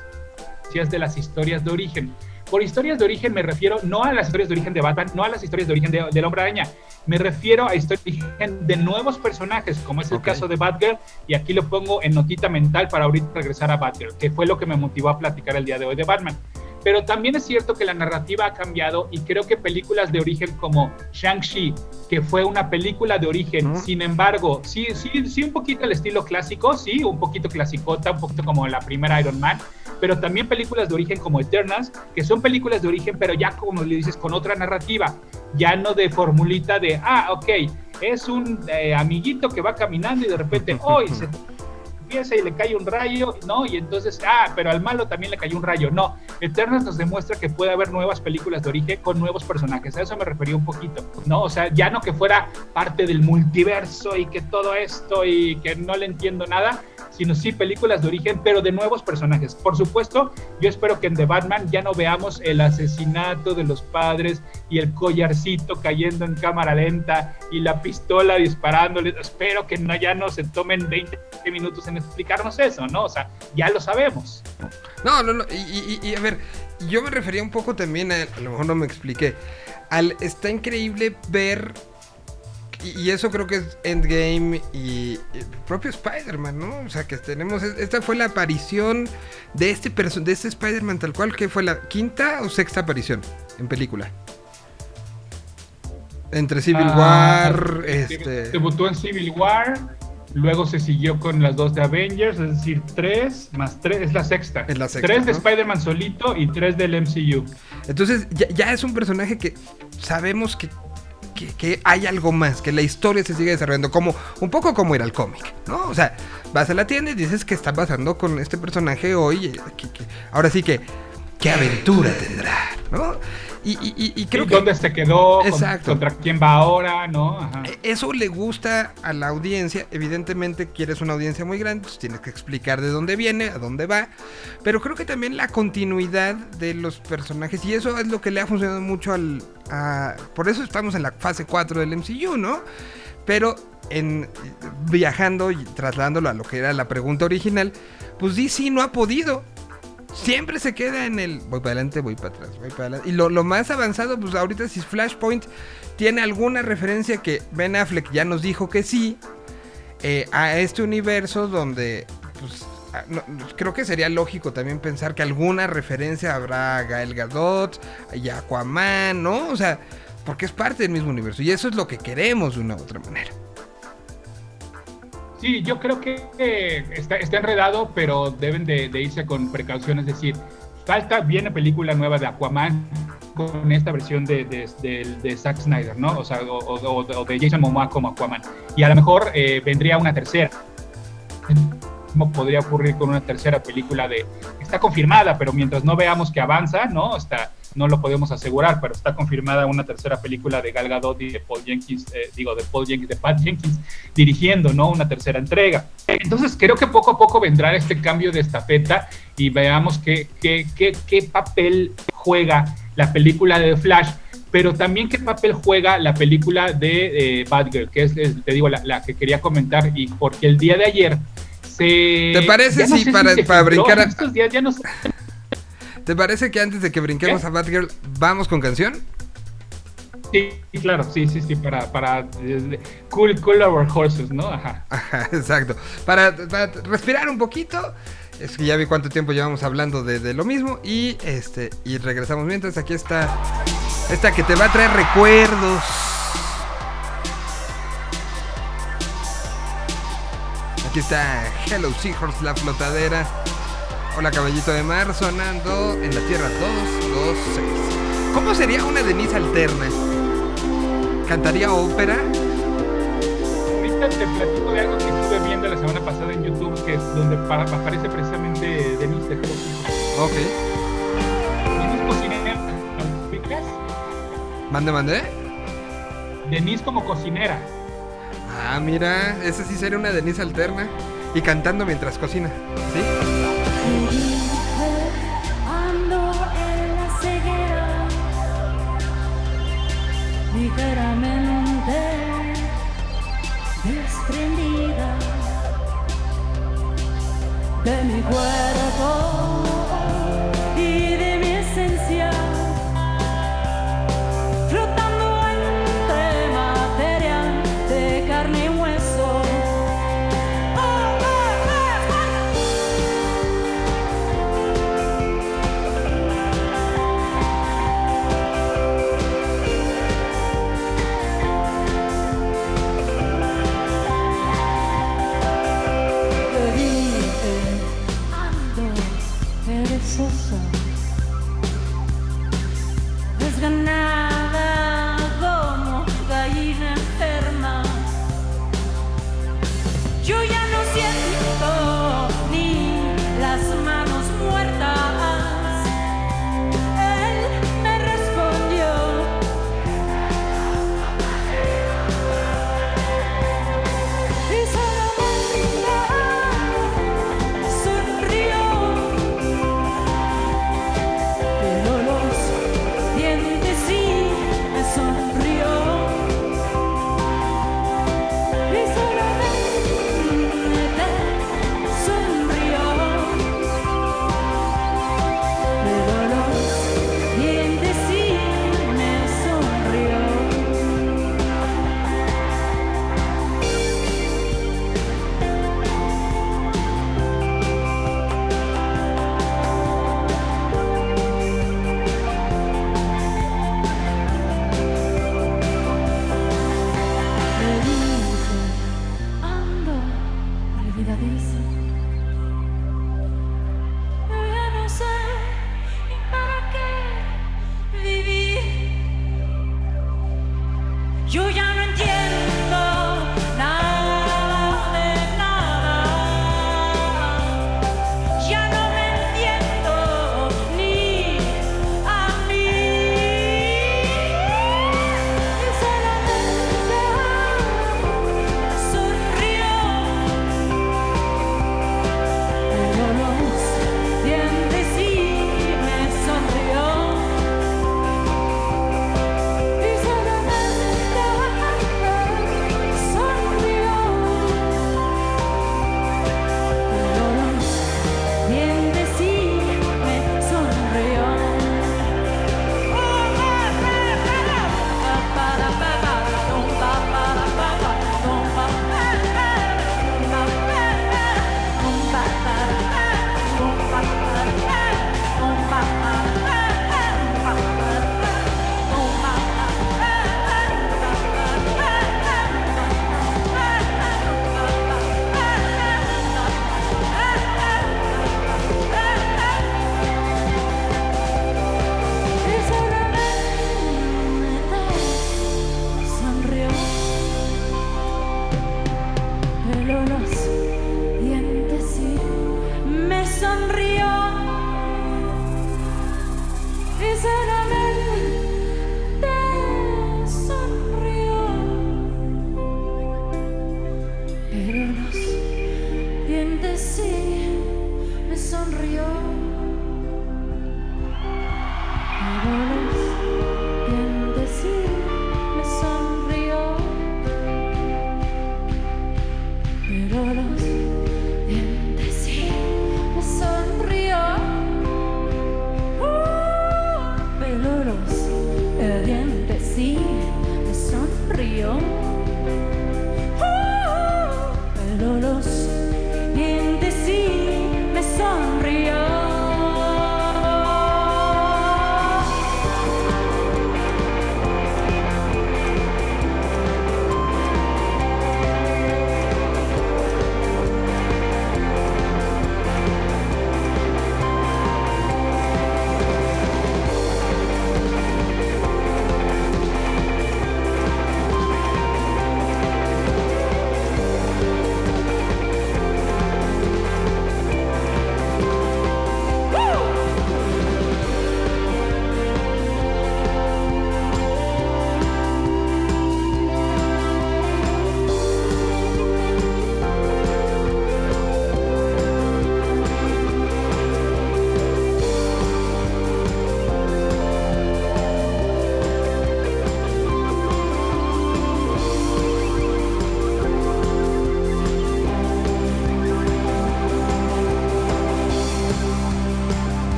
decías de las historias de origen. Por historias de origen me refiero no a las historias de origen de Batman, no a las historias de origen de, del Hombre Araña, me refiero a historias de origen de nuevos personajes, como es el caso de Batgirl, y aquí lo pongo en notita mental para ahorita regresar a Batgirl, que fue lo que me motivó a platicar el día de hoy de Batman. Pero también es cierto que la narrativa ha cambiado y creo que películas de origen como Shang-Chi, que fue una película de origen, sin embargo, sí, sí, sí, un poquito el estilo clásico, sí, un poquito clasicota, un poquito como la primera Iron Man, pero también películas de origen como Eternals, que son películas de origen, pero ya como le dices, con otra narrativa, ya no de formulita de, ah, ok, es un eh, amiguito que va caminando y de repente, *laughs* hoy se y le cae un rayo, ¿no? Y entonces, ah, pero al malo también le cayó un rayo. No, Eternals nos demuestra que puede haber nuevas películas de origen con nuevos personajes. A eso me refería un poquito, ¿no? O sea, ya no que fuera parte del multiverso y que todo esto y que no le entiendo nada, sino sí películas de origen, pero de nuevos personajes. Por supuesto, yo espero que en The Batman ya no veamos el asesinato de los padres y el collarcito cayendo en cámara lenta y la pistola disparándole. Espero que ya no se tomen 20 minutos en explicarnos eso, ¿no? O sea, ya lo sabemos. No, no, no. Y, a ver, yo me refería un poco también a, a lo mejor no me expliqué. Al, está increíble ver y, eso creo que es Endgame y, el propio Spider-Man, ¿no? O sea, que tenemos. Esta fue la aparición de este, de este Spider-Man tal cual, que fue la quinta o sexta aparición en película. Entre Civil ah, War, este. Debutó en Civil War, luego se siguió con las dos de Avengers, es decir, tres más tres, es la sexta. Es la sexta. Tres de Spider-Man solito y tres del MCU. Entonces, ya es un personaje que sabemos que que, hay algo más, que la historia se sigue desarrollando, como un poco como era el cómic, ¿no? O sea, vas a la tienda y dices que está pasando con este personaje hoy. Eh, ahora sí que, qué aventura tendrá, ¿no? Y, y- y creo ¿Y que ¿Dónde se quedó? ¿Con- Exacto. ¿Contra quién va ahora? ¿No? Ajá. Eh, eso le gusta a la audiencia. Evidentemente quieres una audiencia muy grande, pues tienes que explicar de dónde viene, a dónde va. Pero creo que también la continuidad de los personajes, y eso es lo que le ha funcionado mucho al... a- por eso estamos en la fase 4 del MCU, ¿no? Pero en viajando y trasladándolo a lo que era la pregunta original, pues DC no ha podido. Siempre se queda en el voy para adelante, voy para atrás, voy para adelante. Y lo, lo más avanzado, pues ahorita si Flashpoint tiene alguna referencia que Ben Affleck ya nos dijo que sí, eh, a este universo donde, pues, creo que sería lógico también pensar que alguna referencia habrá a Gael Gadot y a Aquaman, ¿no? O sea, porque es parte del mismo universo y eso es lo que queremos de una u otra manera. Sí, yo creo que está, está enredado, pero deben de, de irse con precaución. Es decir, falta, viene película nueva de Aquaman con esta versión de, de, de- Zack Snyder, ¿no? O sea, o, o- o- de Jason Momoa como Aquaman. Y a lo mejor eh, vendría una tercera. ¿Cómo podría ocurrir con una tercera película de... Está confirmada, pero mientras no veamos que avanza, ¿no? Está, no lo podemos asegurar, pero está confirmada una tercera película de Gal Gadot y de Paul Jenkins, eh, digo, de Paul Jenkins, de Pat Jenkins, dirigiendo, ¿no? Una tercera entrega. Entonces creo que poco a poco vendrá este cambio de estafeta y veamos qué, qué, qué, qué papel juega la película de Flash, pero también qué papel juega la película de eh, Batgirl, que es, es, te digo, la, la que quería comentar, y porque el día de ayer se... ¿Te parece no si para- brincar a- Estos días ya no sé. ¿Te parece que antes de que brinquemos ¿Qué? a Batgirl, vamos con canción? Sí, claro, sí, sí, sí, para, para eh, cool, cool our horses, ¿no? Ajá. Ajá, *laughs* exacto. Para, para respirar un poquito. Es que ya vi cuánto tiempo llevamos hablando de, de lo mismo. Y este. Y regresamos. Mientras aquí está. Esta que te va a traer recuerdos. Aquí está Hello Seahorse, la flotadera. Hola caballito de mar sonando en la Tierra 226. ¿Cómo sería una Denise alterna? ¿Cantaría ópera? Ahorita te platico de algo que estuve viendo la semana pasada en YouTube, que es donde aparece precisamente Denise de. Ok. Denise cocinera. Mande, mande. Denise como cocinera. Ah, mira, esa sí sería una Denise alterna. Y cantando mientras cocina. ¿Sí? Ando en la ceguera, ligeramente desprendida de mi cuerpo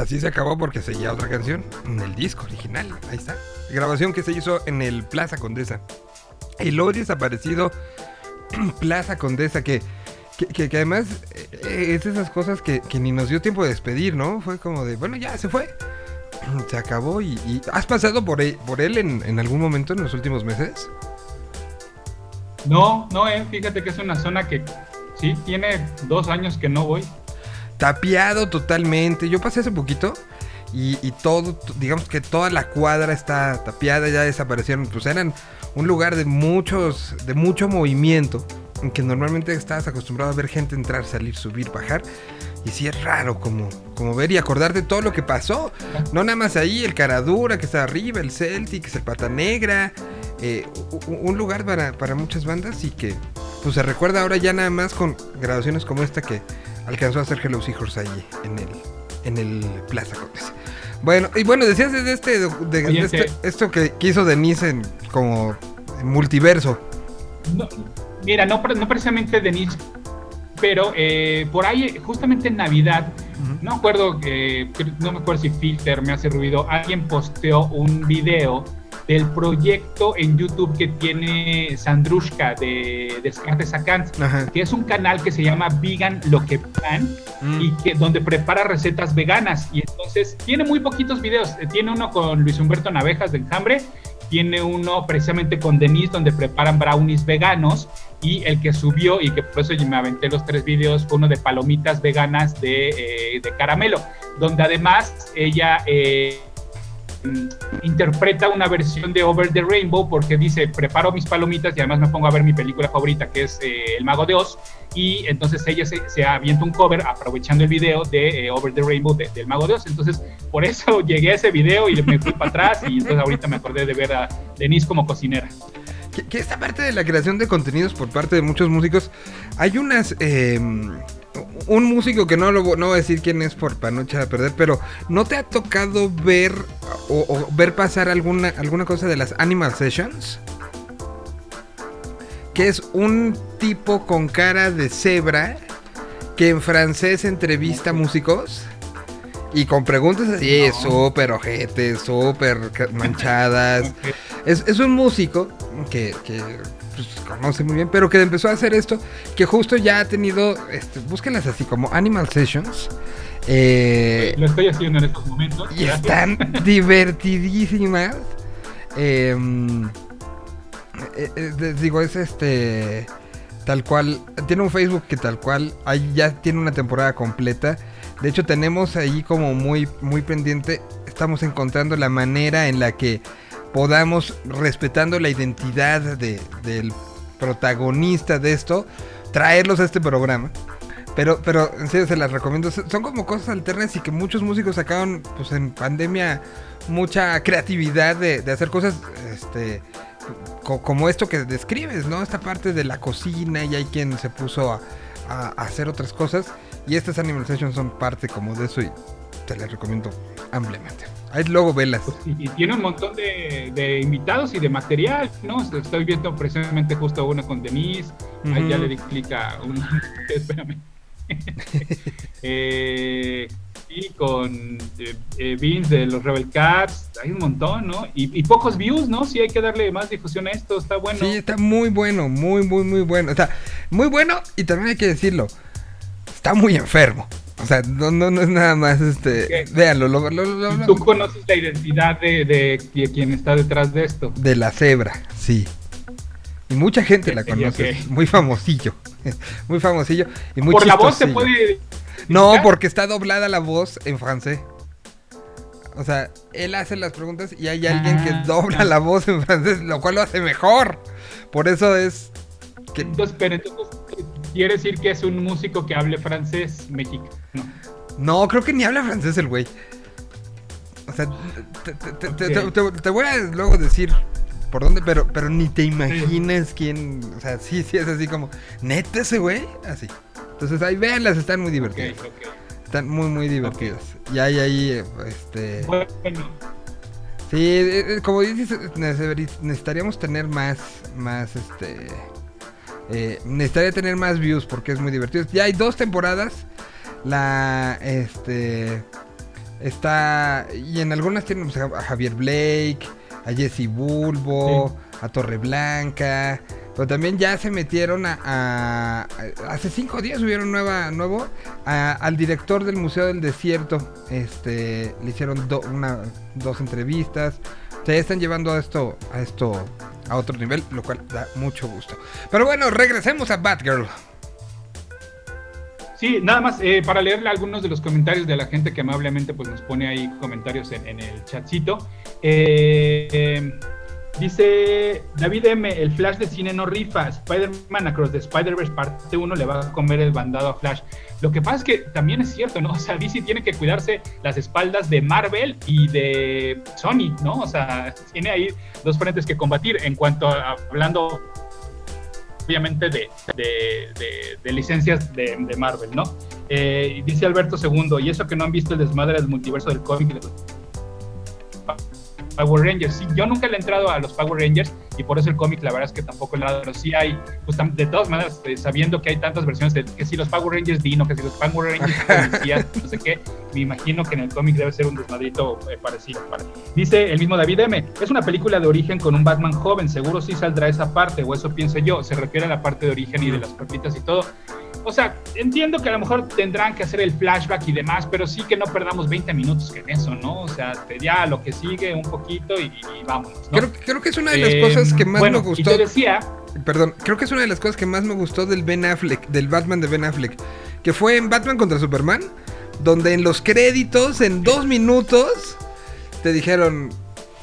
así se acabó porque seguía otra canción en el disco original. Ahí está. Grabación que se hizo en el Plaza Condesa. El hoy desaparecido *clears throat* Plaza Condesa que, que, además eh, es de esas cosas que, que ni nos dio tiempo de despedir, ¿no? Fue como de, bueno, ya se fue. *clears throat* Se acabó y, ¿Has pasado por él, por él en, en algún momento en los últimos meses? No, no, eh, fíjate que es una zona que sí, tiene dos años que no voy. Tapiado totalmente. Yo pasé hace poquito y, todo, digamos que toda la cuadra está tapiada, ya desaparecieron. Pues eran un lugar de muchos, de mucho movimiento, en que normalmente estabas acostumbrado a ver gente entrar, salir, subir, bajar. Y sí es raro como, como ver y acordarte todo lo que pasó. No nada más ahí, el Caradura que está arriba, el Celtic, el Pata Negra. eh, un lugar para, para muchas bandas y que pues se recuerda ahora ya nada más con grabaciones como esta que alcanzó a hacer Hello Seahorse ahí en el, en el Plaza Condesa. Bueno, y bueno, decías de este, de, de Oye, este- este- esto que, que hizo Denise en como en multiverso. No, mira, no, no precisamente Denise, pero eh, por ahí, justamente en Navidad, no me acuerdo, eh, no me acuerdo si Filter me hace ruido, alguien posteó un video del proyecto en YouTube que tiene Sandrushka de Descartes a que es un canal que se llama Vegan Lo que Pan Mm. y que donde prepara recetas veganas. Y entonces tiene muy poquitos videos. Eh, tiene uno con Luis Humberto Navejas de Enjambre tiene uno precisamente con Denise donde preparan brownies veganos y el que subió y que por eso yo me aventé los tres videos fue uno de palomitas veganas de, eh, de caramelo donde además ella eh, interpreta una versión de Over the Rainbow porque dice preparo mis palomitas y además me pongo a ver mi película favorita que es eh, El Mago de Oz y entonces ella se, se avienta un cover aprovechando el video de eh, Over the Rainbow de- del Mago de Oz. Entonces, por eso *laughs* llegué a ese video y me fui para atrás y entonces ahorita me acordé de ver a Denise como cocinera. Que esta parte de la creación de contenidos por parte de muchos músicos, hay unas... eh, un músico que no lo no voy a decir quién es por para no echar a perder, pero ¿no te ha tocado ver o, o ver pasar alguna, alguna cosa de las Animal Sessions? Que es un tipo con cara de cebra que en francés entrevista músicos y con preguntas así, súper ojetes, súper manchadas. *laughs* Es, es un músico que, que, pues, conoce muy bien, pero que empezó a hacer esto, que justo ya ha tenido, este, búsquenlas así como Animal Sessions. eh, Lo estoy haciendo en estos momentos. y Gracias. están *laughs* divertidísimas. Eh, eh, eh, digo, es este. Tal cual. Tiene un Facebook que tal cual. Ahí ya tiene una temporada completa. De hecho, tenemos ahí como muy, muy pendiente. Estamos encontrando la manera en la que podamos, respetando la identidad de- del protagonista de esto, traerlos a este programa. Pero, pero en serio se las recomiendo. Son como cosas alternas y que muchos músicos sacaron pues en pandemia mucha creatividad de, de hacer cosas este co- como esto que describes, ¿no? Esta parte de la cocina y hay quien se puso a, hacer otras cosas. Y estas Animal Sessions son parte como de eso y te las recomiendo ampliamente. Ahí luego velas. Pues, y, y tiene un montón de, de invitados y de material, ¿no? Estoy viendo precisamente justo uno con Denise. Ahí ya le di clic a un. *laughs* Espérame. *laughs* eh, y con eh, eh, Vince de los Rebel Cats. Hay un montón, ¿no? Y, y pocos views, ¿no? Sí, hay que darle más difusión a esto. Está bueno. Sí, está muy bueno, muy, muy, muy bueno. O sea, muy bueno y también hay que decirlo. Está muy enfermo. O sea, no, no, no es nada más este. Ok. Véanlo, lo, lo- lo- Y lo- Tú conoces la identidad de, de, qui- quien está detrás de esto. de la cebra, sí. Y mucha gente la conoce. Muy famosillo. *laughs* Muy famosillo. Y muy Por la voz se puede. No, porque está doblada la voz en francés. O sea, él hace las preguntas y hay alguien que Ah, dobla ah. la voz en francés, lo cual lo hace mejor. Por eso es que Entonces, pero entonces quiere decir que es un músico que hable francés mexicano. No, creo que ni habla francés el güey. O sea, te, voy a luego decir por dónde, pero, pero ni te imaginas quién. O sea, sí, sí, es así como, neta ese güey, así. Entonces ahí véanlas, están muy divertidas. Están muy, muy divertidas. Y ahí, eh, este. Bueno, Sí, eh, eh, como dices, necesitaríamos tener más, más, este... eh, necesitaría tener más views porque es muy divertido. Ya hay dos temporadas. La, este... Está... Y en algunas tienen pues, a Javier Blake, a Jesse Bulbo, a Torreblanca. Pero también ya se metieron a... a- a- hace cinco días subieron nueva, nuevo a- al director del Museo del Desierto. Este, le hicieron do- una, dos entrevistas. O sea, ya están llevando a esto, a esto a otro nivel, lo cual da mucho gusto. Pero bueno, regresemos a Batgirl. Sí, nada más eh, para leerle algunos de los comentarios de la gente que amablemente pues, nos pone ahí comentarios en, el chatcito. Eh, dice David M, el Flash de cine no rifa. Spider-Man Across the Spider-Verse parte 1 le va a comer el bandado a Flash. Lo que pasa es que también es cierto, ¿no? *laughs* O sea, DC tiene que cuidarse las espaldas de Marvel y de Sony, ¿no? O sea, tiene ahí dos frentes que combatir en cuanto a hablando obviamente de, de, de- de licencias de, Marvel, ¿no? Eh, dice Alberto II, y eso que no han visto el desmadre del multiverso del cómic y de Power Rangers. Sí, yo nunca le he entrado a los Power Rangers y por eso el cómic la verdad es que tampoco le he pero sí hay, pues de todas maneras, eh, sabiendo que hay tantas versiones de que si los Power Rangers Dino, que si los Power Rangers *laughs* policías, no sé qué, me imagino que en el cómic debe ser un desmadrito eh, parecido. para- Dice el mismo David M, es una película de origen con un Batman joven, seguro sí saldrá esa parte, o eso pienso yo, se refiere a la parte de origen y de las papitas y todo. O sea, entiendo que a lo mejor tendrán que hacer el flashback y demás, pero sí que no perdamos 20 minutos en eso, ¿no? O sea, ya lo que sigue un poquito y, y vámonos, ¿no? Creo, creo que es una de las Eh, cosas que más bueno, me Y gustó. te decía, Perdón, creo que es una de las cosas que más me gustó del Ben Affleck, del Batman de Ben Affleck, que fue en Batman contra Superman, donde en los créditos, en dos minutos, te dijeron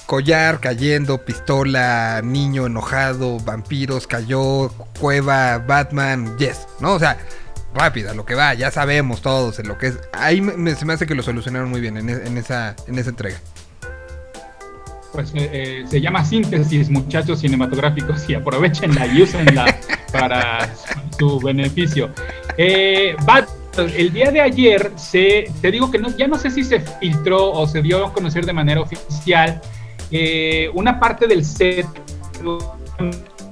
collar cayendo, pistola, niño enojado, vampiros cayó, cueva, Batman, yes, ¿no? O sea, rápida, lo que va, ya sabemos todos en lo que es. Ahí me- se me hace que lo solucionaron muy bien en, e- en esa, en esa entrega. pues eh, eh, se llama síntesis, muchachos cinematográficos, y aprovechenla y úsenla *laughs* para su beneficio. Eh, Bat- el día de ayer se, te digo que no, ya no sé si se filtró o se dio a conocer de manera oficial eh, una parte del set,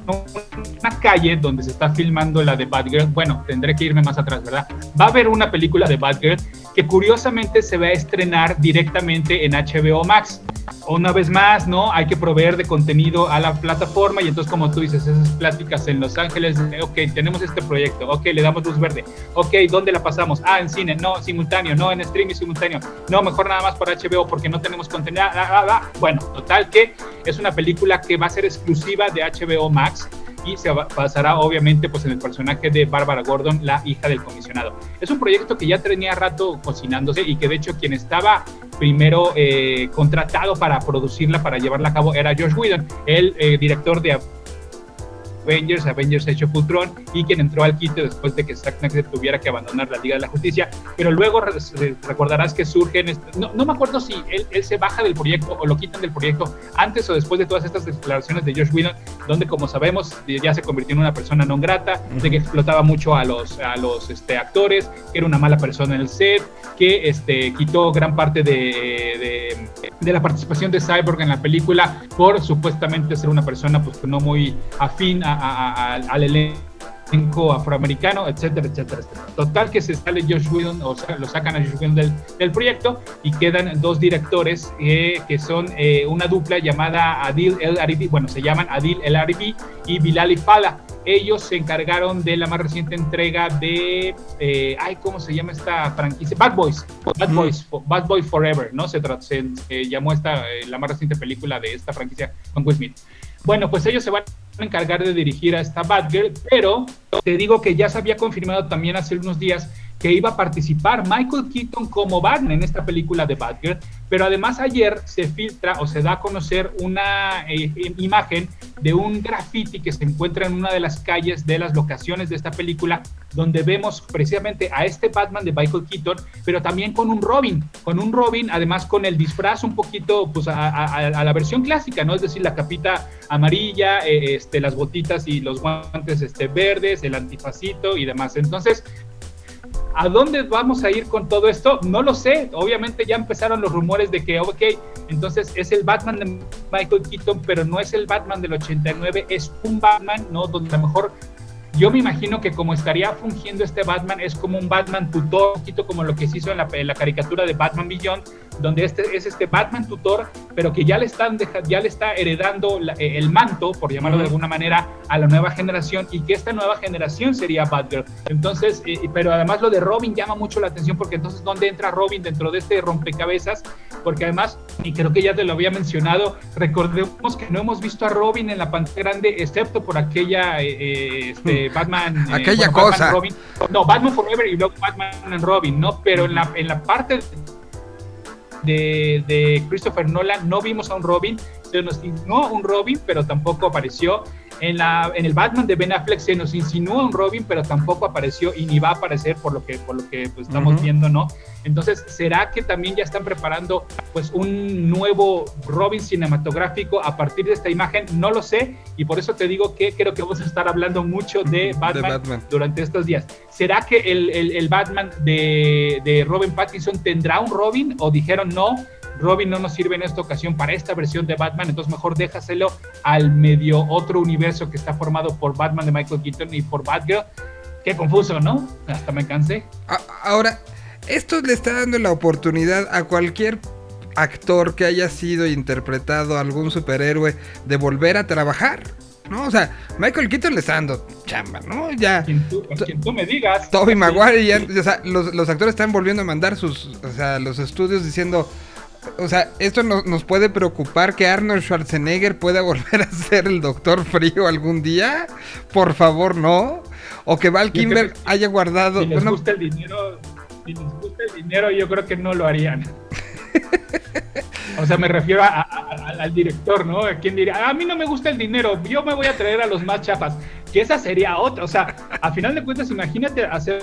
una calle donde se está filmando la de Batgirl. Bueno, tendré que irme más atrás, ¿verdad? Va a haber una película de Batgirl que curiosamente se va a estrenar directamente en HBO Max. Una vez más, ¿no? Hay que proveer de contenido a la plataforma y entonces, como tú dices, esas pláticas en Los Ángeles, ok, tenemos este proyecto, ok, le damos luz verde, ok, ¿dónde la pasamos? Ah, en cine, no, simultáneo, no, en streaming simultáneo, no, mejor nada más por HBO porque no tenemos contenido. ah, ah, ah. Bueno, total que es una película que va a ser exclusiva de HBO Max y se ba- basará obviamente pues en el personaje de Barbara Gordon, la hija del comisionado. Es un proyecto que ya tenía rato cocinándose y que de hecho quien estaba primero eh, contratado para producirla, para llevarla a cabo, era Josh Whedon, el eh, director de Avengers, Avengers of Ultron, y quien entró al quite después de que Zack Snyder tuviera que abandonar la Liga de la Justicia. Pero luego re- re- recordarás que surgen, no, no me acuerdo si él, él se baja del proyecto o lo quitan del proyecto antes o después de todas estas declaraciones de Josh Whedon, donde como sabemos ya se convirtió en una persona no grata, de que explotaba mucho a los, a los este, actores, que era una mala persona en el set, que este, quitó gran parte de, de, de la participación de Cyborg en la película por supuestamente ser una persona pues no muy afín a- a- a- al- elenco afroamericano, etcétera, etcétera, etcétera. Total que se sale Josh Whedon, o sea, lo sacan a Josh Whedon del, del proyecto y quedan dos directores eh, que son eh, una dupla llamada Adil El Aribi, bueno, se llaman Adil El Aribi y Bilal Fala. Ellos se encargaron de la más reciente entrega de, eh, ay, ¿cómo se llama esta franquicia? Bad Boys, Bad Mm. Boys, Bad Boy Forever, ¿no? Se, se llamó esta, eh, la más reciente película de esta franquicia con Will Smith. Bueno, pues ellos se van a encargar de dirigir a esta Batgirl, pero te digo que ya se había confirmado también hace unos días que iba a participar Michael Keaton como Batman en esta película de Batgirl, pero además ayer se filtra o se da a conocer una eh, imagen de un graffiti que se encuentra en una de las calles de las locaciones de esta película, donde vemos precisamente a este Batman de Michael Keaton, pero también con un Robin, con un Robin, además con el disfraz un poquito pues a, la versión clásica, ¿no? Es decir, la capita amarilla, eh, este, las botitas y los guantes este, verdes, el antifacito y demás. Entonces, ¿A dónde vamos a ir con todo esto? No lo sé. Obviamente ya empezaron los rumores de que, ok, entonces es el Batman de Michael Keaton, pero no es el Batman del 89, es un Batman, ¿no? Donde a lo mejor yo me imagino que como estaría fungiendo este Batman es como un Batman tutor, un poquito como lo que se hizo en la, en la caricatura de Batman Beyond, donde este es este Batman tutor, pero que ya le están deja- ya le está heredando la- eh, el manto, por llamarlo de alguna manera, a la nueva generación y que esta nueva generación sería Batgirl. Entonces, eh, pero además lo de Robin llama mucho la atención porque entonces ¿dónde entra Robin dentro de este rompecabezas? Porque además, y creo que ya te lo había mencionado, recordemos que no hemos visto a Robin en la pantalla grande excepto por aquella eh, eh, este, Batman eh, Aquella Batman cosa. Robin. No, Batman Forever y luego Batman and Robin, ¿no? Pero en la, en la parte de, Christopher Nolan no vimos a un Robin, se nos insinuó un Robin, pero tampoco apareció. En, la, en el Batman de Ben Affleck se nos insinuó un Robin, pero tampoco apareció y ni va a aparecer por lo que, por lo que pues, estamos Ujú. viendo, ¿no? Entonces, ¿será que también ya están preparando pues un nuevo Robin cinematográfico a partir de esta imagen? No lo sé y por eso te digo que creo que vamos a estar hablando mucho de Batman, Batman. durante estos días. ¿Será que el, el- el Batman de, de Robin Pattinson tendrá un Robin o dijeron no? Robin no nos sirve en esta ocasión para esta versión de Batman, entonces mejor déjaselo al medio otro universo que está formado por Batman de Michael Keaton y por Batgirl. Qué confuso, ¿no? Hasta me cansé. Ahora, esto le está dando la oportunidad a cualquier actor que haya sido interpretado a algún superhéroe de volver a trabajar. ¿No? O sea, Michael Keaton le está dando chamba, ¿no? Ya. Quien tú, quien tú me digas. Toby Maguire, ya- o sea, los, los actores están volviendo a mandar sus, o sea, los estudios diciendo, o sea, esto no- nos puede preocupar que Arnold Schwarzenegger pueda *laughs* volver a ser el Doctor Frío algún día, por favor, no, o que Val Kimber que haya guardado, Si les bueno, gusta el dinero, si les gusta el dinero, yo creo que no lo harían. *laughs* O sea, me refiero a- al director, ¿no? ¿Quién diría? A mí no me gusta el dinero, yo me voy a traer a los más chafas. Que esa sería otra. O sea, a final de cuentas, imagínate hacer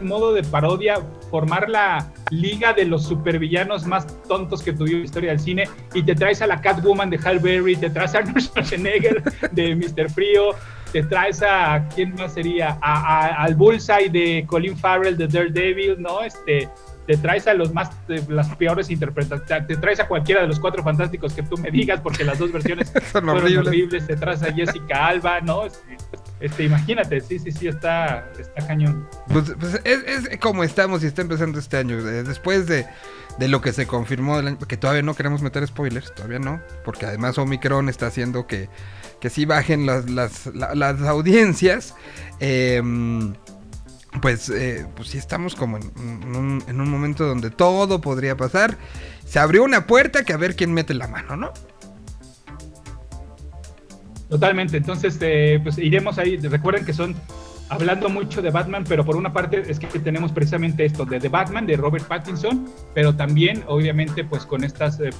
un modo de parodia, formar la liga de los supervillanos más tontos que tuvieron la historia del cine y te traes a la Catwoman de Hal Berry, te traes a Arnold Schwarzenegger de Mr. Frío, te traes a quién más sería a, a- al Bullseye de Colin Farrell de Daredevil, ¿no? Este te traes a los más las peores interpretaciones, te traes a cualquiera de los cuatro fantásticos que tú me digas porque las dos versiones *laughs* Son fueron horribles. horribles. te traes a Jessica Alba, ¿no? Este, este, imagínate, sí, sí, sí, está, está cañón. pues, pues es, es como estamos y está empezando este año, eh, después de, de lo que se confirmó, del año- que todavía no queremos meter spoilers, todavía no, porque además Omicron está haciendo que, que sí bajen las, las, la- las audiencias. em, pues, eh, pues sí estamos como en, un, en un momento donde todo podría pasar. Se abrió una puerta que a ver quién mete la mano, ¿no? Totalmente, entonces eh, pues iremos ahí, recuerden que son hablando mucho de Batman, pero por una parte es que tenemos precisamente esto de The Batman, de Robert Pattinson, pero también obviamente pues con esta eh,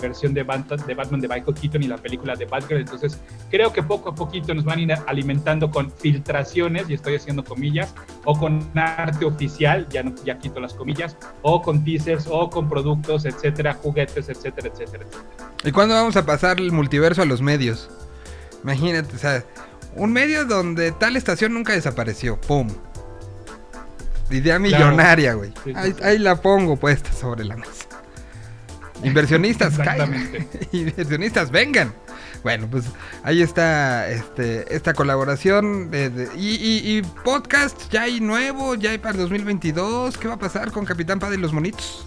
versión de, Bat- de Batman de Michael Keaton y la película de Batgirl, entonces creo que poco a poquito nos van a ir alimentando con filtraciones, y estoy haciendo comillas, o con arte oficial, ya, no, ya quito las comillas, o con teasers, o con productos, etcétera, juguetes, etcétera, etcétera, etcétera. ¿Y cuándo vamos a pasar el multiverso a los medios? Imagínate, o sea, un medio donde tal estación nunca desapareció. ¡Pum! Idea millonaria, güey. Sí, sí, ahí, sí. ahí la pongo puesta sobre la mesa. Inversionistas. Exactamente. *laughs* Inversionistas, vengan. Bueno, pues ahí está este, esta colaboración. de- de- y, y- y podcast ya hay nuevo, ya hay para el 2022. ¿Qué va a pasar con Capitán Padre y los monitos?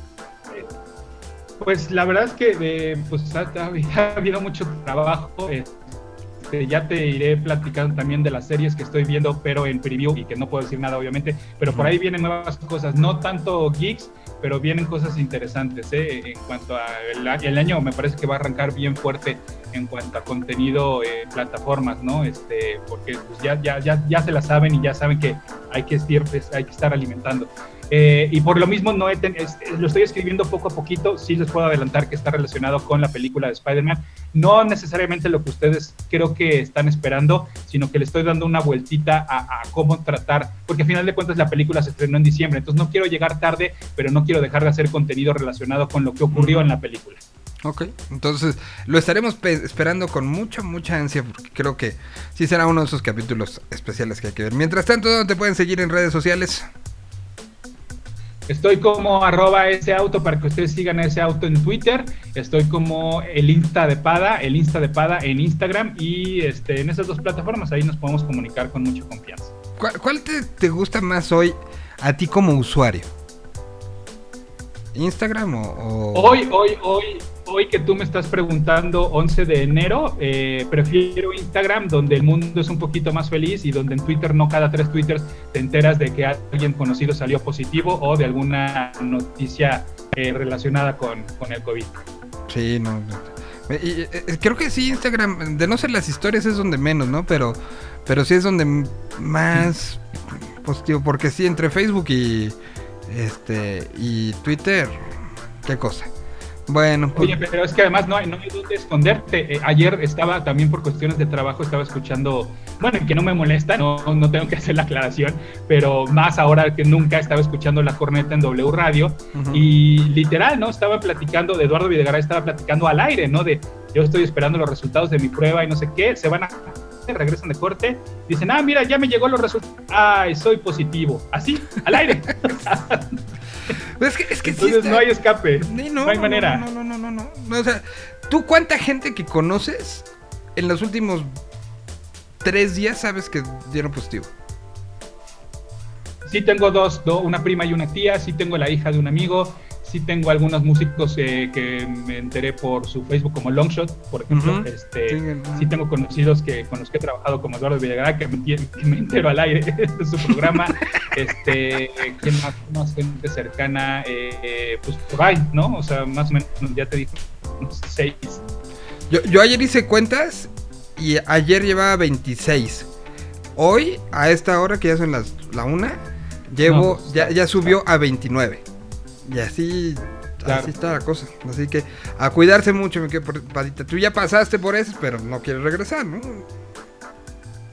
Pues la verdad es que eh, pues ha, ha- *laughs* ha habido mucho trabajo. eh, este, ya te iré platicando también de las series que estoy viendo, pero en preview y que no puedo decir nada, obviamente. Pero por ahí vienen nuevas cosas, no tanto geeks, pero vienen cosas interesantes. ¿eh? En cuanto a el, a- el año, me parece que va a arrancar bien fuerte en cuanto a contenido, eh, plataformas, ¿no? Este, porque pues, ya, ya, ya, ya se la saben y ya saben que hay que, estir- pues, hay que estar alimentando. Eh, y por lo mismo no he ten- es- lo estoy escribiendo poco a poquito, sí les puedo adelantar que está relacionado con la película de Spider-Man, no necesariamente lo que ustedes creo que están esperando, sino que le estoy dando una vueltita a, cómo tratar, porque al final de cuentas la película se estrenó en diciembre, entonces no quiero llegar tarde, pero no quiero dejar de hacer contenido relacionado con lo que ocurrió en la película. Ok, entonces lo estaremos pe- esperando con mucha, mucha ansia porque creo que sí será uno de esos capítulos especiales que hay que ver. Mientras tanto, ¿dónde te pueden seguir en redes sociales? Estoy como arroba ese auto para que ustedes sigan ese auto en Twitter. Estoy como el Insta de Pada, el Insta de Pada en Instagram y este, en esas dos plataformas ahí nos podemos comunicar con mucha confianza. ¿Cuál, te gusta más hoy a ti como usuario? ¿Instagram o...? o- Hoy, hoy, hoy, hoy que tú me estás preguntando 11 de enero, eh, prefiero Instagram donde el mundo es un poquito más feliz y donde en Twitter no cada tres twitters te enteras de que alguien conocido salió positivo o de alguna noticia eh, relacionada con, con el COVID. Sí, no. no. Y, y, eh, creo que sí, Instagram, de no ser las historias es donde menos, ¿no? Pero, pero sí es donde más positivo, porque sí, entre Facebook y este y Twitter, qué cosa. Bueno, pues, Oye, pero es que además no hay, no hay dónde esconderte. Eh, ayer estaba también por cuestiones de trabajo, estaba escuchando, bueno, que no me molesta, no, no tengo que *laughs* hacer la aclaración, pero más ahora que nunca estaba escuchando la corneta en W Radio y literal, ¿no? Estaba platicando, de Eduardo Videgaray estaba platicando al aire, ¿no? De yo estoy esperando los resultados de mi prueba y no sé qué, se van a regresan de corte, dicen, ah, mira, ya me llegó los resultados, ay, soy positivo, así, al aire. *laughs* es que, es que sí Entonces está- no hay escape, Sí, no, hay manera. No, no, no, no, no, no. O sea, ¿tú cuánta gente que conoces en los últimos tres días sabes que dieron positivo? Sí tengo dos, do- una prima y una tía, sí tengo la hija de un amigo, sí tengo algunos músicos eh, que me enteré por su Facebook como Longshot, por ejemplo. Ujú. este, Sí, sí, tengo conocidos que con los que he trabajado como Eduardo Villagaray, que me, que entero al aire *laughs* de su programa. *laughs* este, ¿quién más, más gente cercana? Eh, eh, pues por ahí, ¿no? O sea, más o menos, ya te dije, unos seis. Yo, yo ayer hice cuentas y ayer llevaba 26. Hoy, a esta hora que ya son las la una, llevo, No, pues, ya, ya subió a 29. Y así, Claro. así está la cosa. Así que a cuidarse mucho, mi querido Padita. Tú ya pasaste por eso, pero no quieres regresar, ¿no?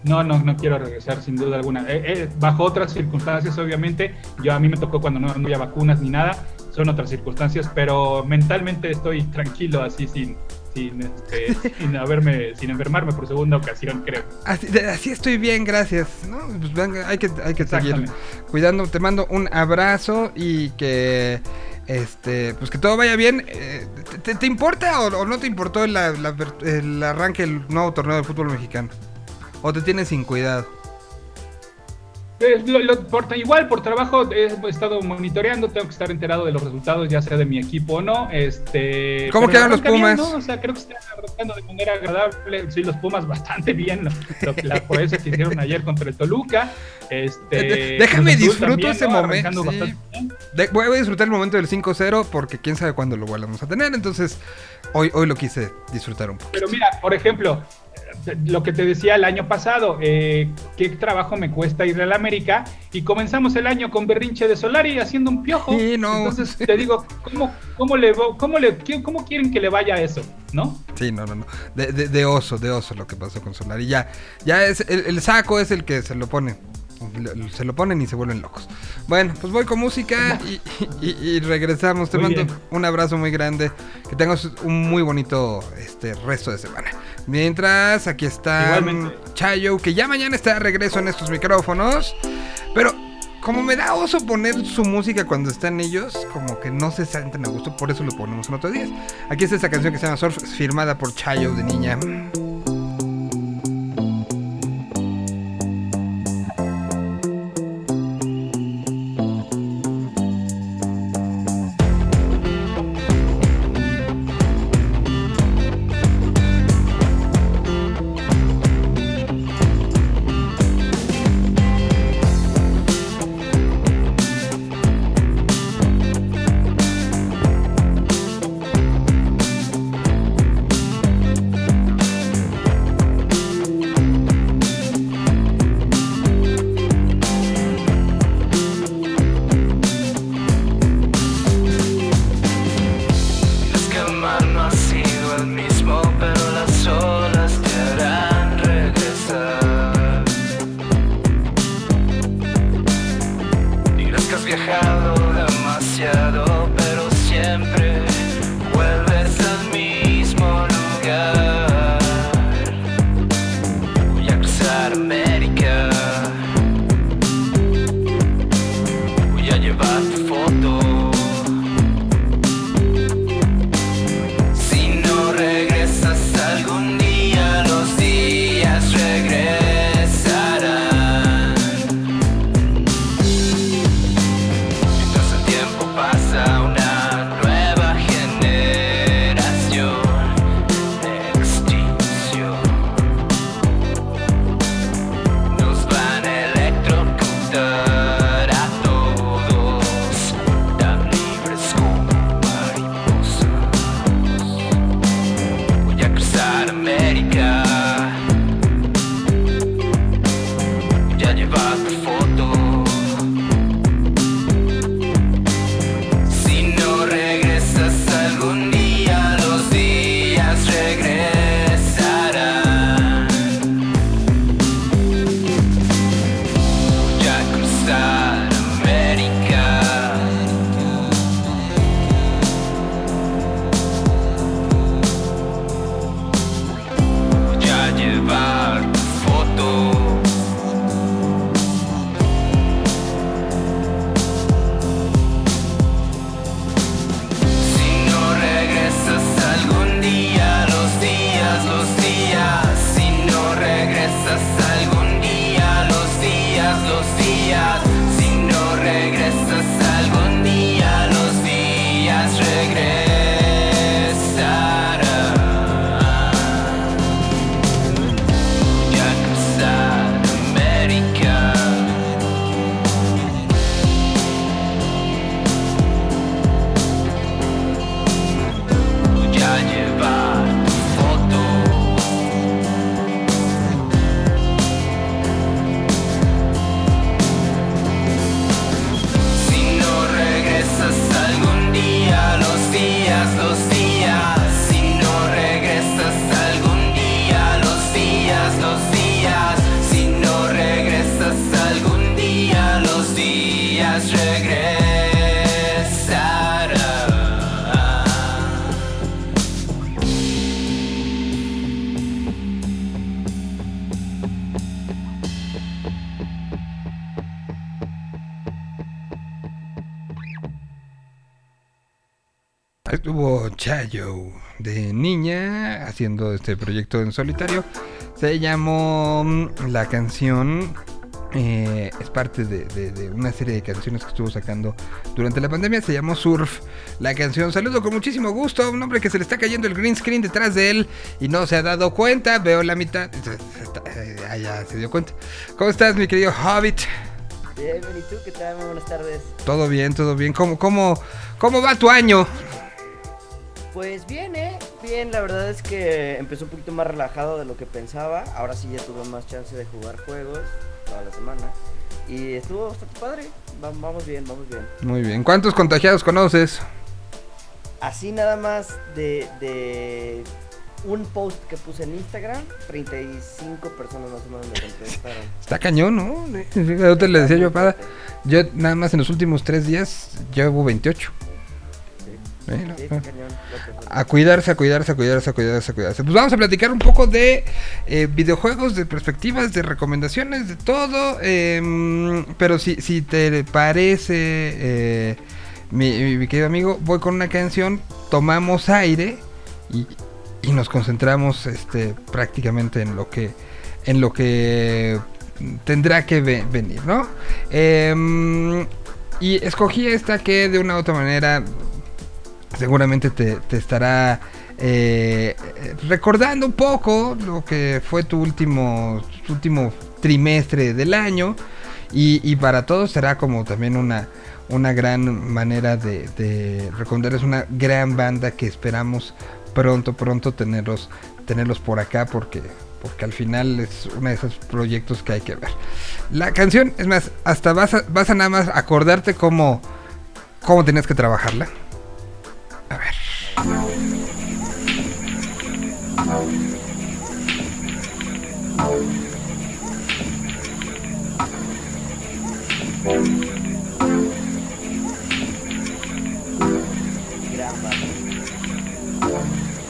No, no, no quiero regresar sin duda alguna. Eh, eh, bajo otras circunstancias, obviamente. Yo a mí me tocó cuando no, no había vacunas ni nada. Son otras circunstancias, pero mentalmente estoy tranquilo así sin, sin, este, sin haberme, sin enfermarme por segunda ocasión, creo. Así, estoy bien, gracias. ¿no? Pues venga, hay que, hay que seguir cuidando. Te mando un abrazo y que este pues que todo vaya bien. Eh, ¿te, importa o, o no te importó ver- el arranque del nuevo torneo de fútbol mexicano? ¿O te tienes sin cuidado? Eh, lo- lo- por- igual por trabajo he estado monitoreando, tengo que estar enterado de los resultados, ya sea de mi equipo o no. Este, ¿Cómo quedan los bien, Pumas? ¿no? O sea, creo que están arrancando de manera agradable. Sí, los Pumas bastante bien. lo- que- la proeza que hicieron ayer contra el Toluca. Este, De- déjame Cruz Azul disfruto también, ese ¿no? momento, sí. De- voy a disfrutar el momento del 5-0 porque quién sabe cuándo lo volvamos a tener. Entonces, hoy, hoy lo quise disfrutar un poco. Pero mira, por ejemplo, lo que te decía el año pasado, eh, qué trabajo me cuesta ir a la América y comenzamos el año con berrinche de Solari haciendo un piojo. Sí, no. Entonces te digo, ¿cómo, cómo, le, cómo, le, ¿cómo quieren que le vaya a eso? ¿No? Sí, no, no, no. De, de- de oso, de oso lo que pasó con Solari. Ya, ya es, el, el saco es el que se lo pone. Se lo ponen y se vuelven locos. Bueno, pues voy con música y, y- y regresamos. Te Muy mando bien. un abrazo muy grande. Que tengas un muy bonito este resto de semana. Mientras, aquí está Igualmente. Chayo, que ya mañana está de regreso en estos micrófonos. Pero como me da oso poner su música cuando están ellos, como que no se sienten a gusto, por eso lo ponemos en otros días. Aquí está esta canción que se llama Surf, firmada por Chayo de niña. Este proyecto en solitario. Se llamó mm, la canción. eh, es parte de, de- de una serie de canciones que estuvo sacando durante la pandemia. Se llamó Surf. La canción. Saludo con muchísimo gusto a un hombre que se le está cayendo el green screen detrás de él y no se ha dado cuenta. Veo la mitad. Eh, ah, ya se dio cuenta. ¿Cómo estás, mi querido Hobbit? Bien, ¿y tú qué tal? Muy buenas tardes. Todo bien, todo bien. ¿Cómo, cómo, cómo va tu año? La verdad es que empezó un poquito más relajado de lo que pensaba. Ahora sí ya tuve más chance de jugar juegos toda la semana. Y estuvo bastante padre. Va- Vamos bien, vamos bien. Muy bien. ¿Cuántos contagiados conoces? Así nada más de, de un post que puse en Instagram, 35 personas más o menos me contestaron. *laughs* Está cañón, ¿no? Yo te le decía yo a Pada, yo nada más en los últimos tres días ya hubo 28. Sí, ah. cañón. A cuidarse, a cuidarse, a cuidarse, a cuidarse, a cuidarse. Pues vamos a platicar un poco de eh, videojuegos, de perspectivas, de recomendaciones, de todo. em, pero si, si te parece, eh, mi, querido amigo, voy con una canción, tomamos aire y, y nos concentramos este, prácticamente en lo que, en lo que tendrá que ve- venir, ¿no? Em, y escogí esta que de una u otra manera seguramente te, te estará eh, recordando un poco lo que fue tu último, último trimestre del año y, y para todos será como también una, una gran manera de, de recomendarles una gran banda que esperamos pronto, pronto tenerlos, tenerlos por acá porque, porque al final es uno de esos proyectos que hay que ver. La canción, es más, hasta vas a, vas a nada más acordarte cómo, cómo tenías que trabajarla. A ver.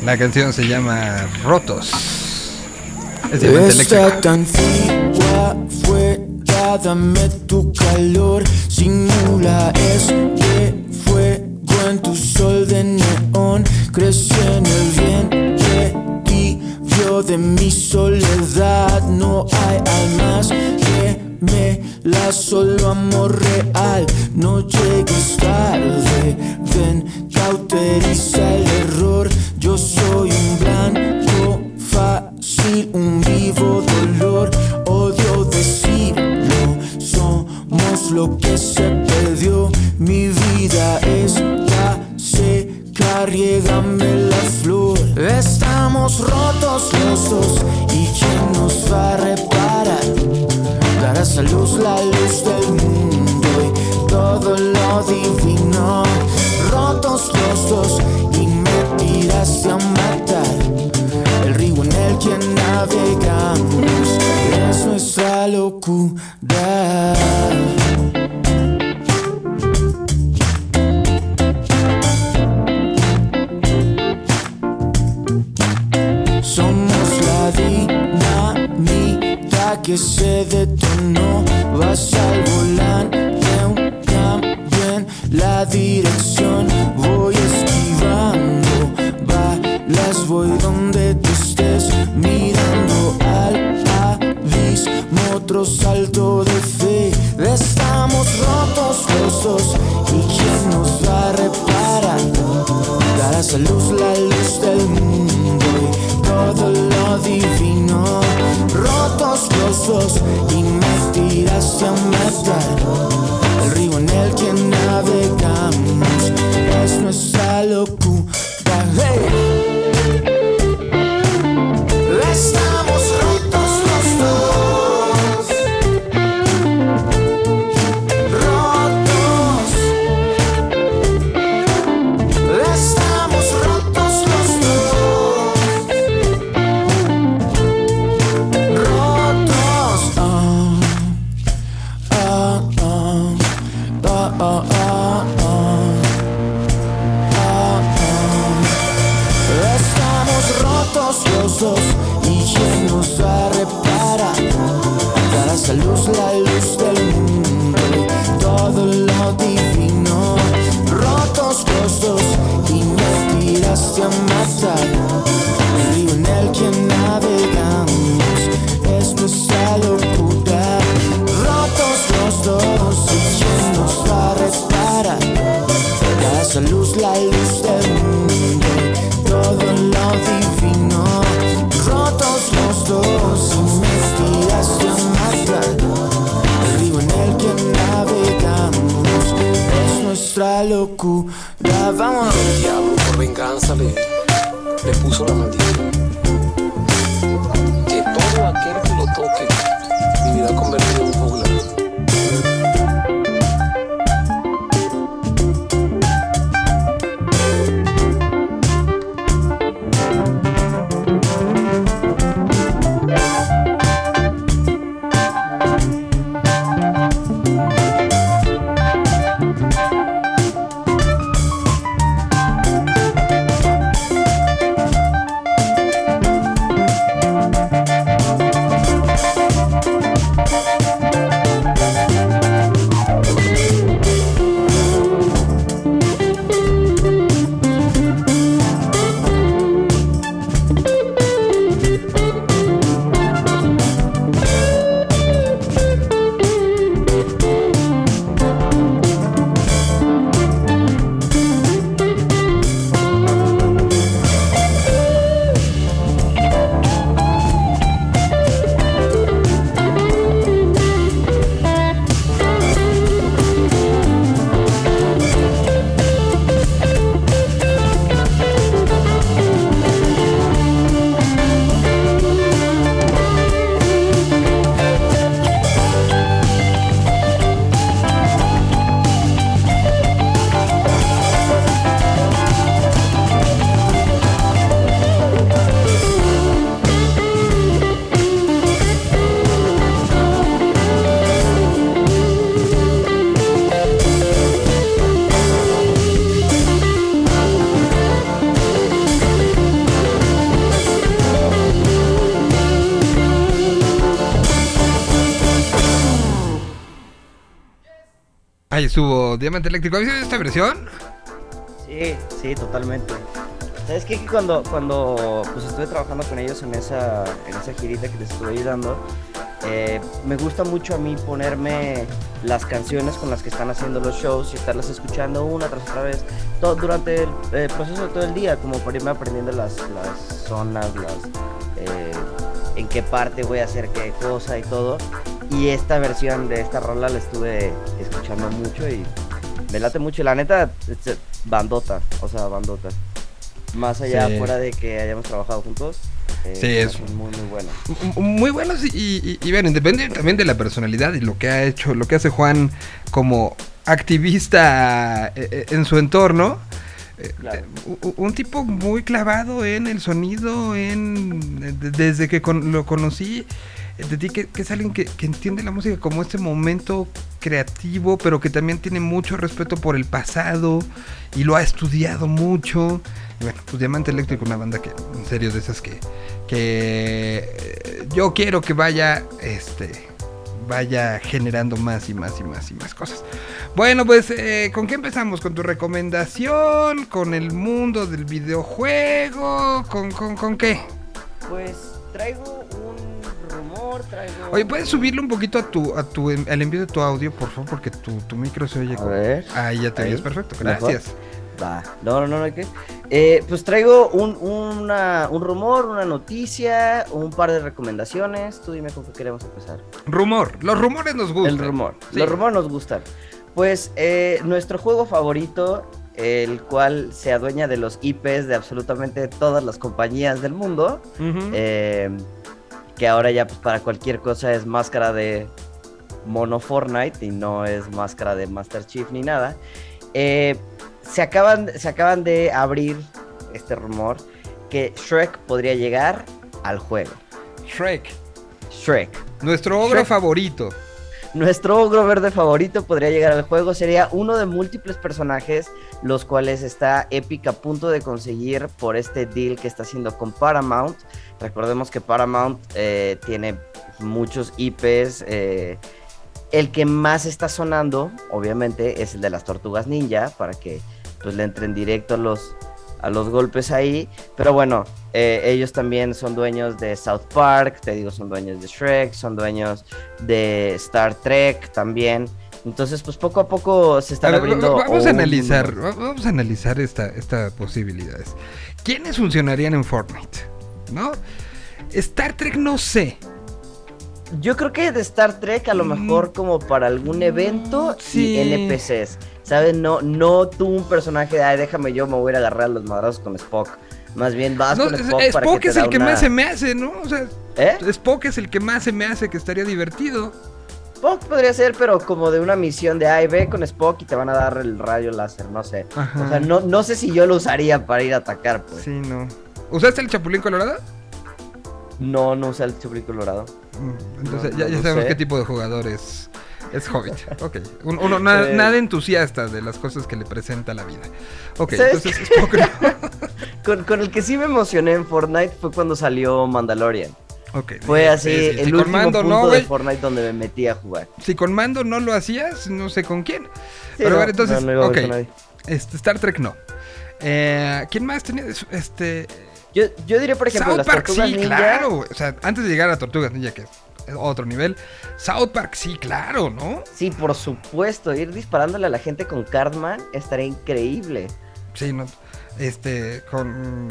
La canción se llama Rotos. Es Eléctrico. Esta antigua fue dame tu calor Simula este fuego en tu sol de neón Crece en el bien tibio de mi soledad No hay almas que me la solo amor real No llegues tarde, ven, cauteriza el error Yo soy un blanco fácil, un vivo dolor. Odio decirlo, somos lo que se perdió. Mi vida está seca, riégame la flor. Estamos rotos los ¿y quién nos va a reparar? Darás a luz la luz del mundo y todo lo divino. Rotos los y me tiraste a matar. El río en el que navegamos es nuestra locura. Que se detonó. Vas al volante, en la dirección. Voy esquivando balas, voy donde tú estés. Mirando al abismo, otro salto de fe. Estamos rotos los. ¿Y quién nos va a reparar? Darás a luz la luz del mundo todo lo divino. Rotos los y me tiraste a matar. El río en el que Ahí estuvo Diamante Eléctrico. ¿Has visto esta versión? Sí, sí, totalmente. ¿Sabes qué? Cuando, cuando pues estuve trabajando con ellos en esa, en esa girita que les estuve ayudando, eh, me gusta mucho a mí ponerme las canciones con las que están haciendo los shows y estarlas escuchando una tras otra vez todo, durante el proceso de todo el día, como por irme aprendiendo las, las zonas, las, eh, en qué parte voy a hacer qué cosa y todo. Y esta versión de esta rola la estuve escuchando mucho y me late mucho. La neta, es bandota, o sea, bandota. Más allá, Sí. fuera de que hayamos trabajado juntos. eh, Sí, es- muy, muy bueno. Muy buenos y, y, y, bueno, depende también de la personalidad y lo que ha hecho, lo que hace Juan como activista eh, eh, en su entorno. Eh, Claro. eh, un tipo muy clavado en el sonido, en eh, de- desde que con- lo conocí, eh, de ti que, que es alguien que, que entiende la música como este momento creativo, pero que también tiene mucho respeto por el pasado y lo ha estudiado mucho. Y bueno, pues Diamante Eléctrico, una banda que, en serio, de esas que, que eh, yo quiero que vaya, este, vaya generando más y más y más y más cosas. Bueno, pues, eh, ¿con qué empezamos? ¿Con tu recomendación? ¿Con el mundo del videojuego? ¿Con, con, con qué? Pues traigo un rumor, traigo. Oye, ¿puedes subirle un poquito a tu, a tu, al envío de tu audio, por favor? Porque tu, tu micro se oye A como... ver. Ahí ya te oyes perfecto, gracias. Va. No, no, no, no hay que. Eh, pues traigo un, una- un rumor, una noticia, un par de recomendaciones. Tú dime con qué queremos empezar. Rumor, los rumores nos gustan. El rumor. Sí. Los rumores nos gustan. Pues eh, nuestro juego favorito, el cual se adueña de los IPs de absolutamente todas las compañías del mundo, eh, que ahora ya pues, para cualquier cosa es máscara de mono Fortnite y no es máscara de Master Chief ni nada. Eh, se, acaban, se acaban de abrir este rumor que Shrek podría llegar al juego. Shrek, Shrek. nuestro ogro Shrek. favorito. Nuestro ogro verde favorito podría llegar al juego. Sería uno de múltiples personajes, los cuales está Epic a punto de conseguir por este deal que está haciendo con Paramount. Recordemos que Paramount eh, tiene muchos IPs. eh, el que más está sonando, obviamente, es el de las tortugas ninja, para que pues, le entren directo los, a los golpes ahí. Pero bueno, eh, ellos también son dueños de South Park, te digo, son dueños de Shrek, son dueños de Star Trek también. Entonces, pues poco a poco se están abriendo. va- vamos a analizar, vamos a analizar esta, esta posibilidades. ¿Quiénes funcionarían en Fortnite? ¿No? Star Trek no sé. Yo creo que de Star Trek a lo Mm. mejor como para algún evento Sí. y NPCs. ¿Sabes? No, no tú un personaje de, ay, déjame yo, me voy a ir a agarrar a los madrazos con Spock. Más bien vas No, con Spock, Spock, para que te es da el que una- más se me hace, ¿no? O sea, ¿Eh? Spock es el que más se me hace que estaría divertido. Spock podría ser, pero como de una misión de A y B con Spock y te van a dar el rayo láser, no sé. Ajá. O sea, no, no sé si yo lo usaría para ir a atacar, pues. Sí, no. ¿Usaste el Chapulín Colorado? No, no usa el chuprín colorado. Mm, Entonces No, ya, no ya sabemos sé. qué tipo de jugador es, es Hobbit. Ok. Un- uno na- Eh. nada entusiasta de las cosas que le presenta la vida. Ok, ¿Sabes entonces Spock no. *laughs* Con, con el que sí me emocioné en Fortnite fue cuando salió Mandalorian. Ok. Fue sí, así sí, sí. el Si último mando punto no, de. Fortnite donde me metí a jugar. Si con mando no lo hacías, no sé con quién. Sí, Pero no, a ver, entonces, no, ok. Este, Star Trek no. Eh, ¿Quién más tenía? Este. Yo, yo diría, por ejemplo, South las Park, tortugas sí, ninja. claro. O sea, antes de llegar a Tortugas Ninja, que es otro nivel. South Park, sí, claro, ¿no? Sí, por supuesto. Ir disparándole a la gente con Cardman estaría increíble. Sí, no. Este, con.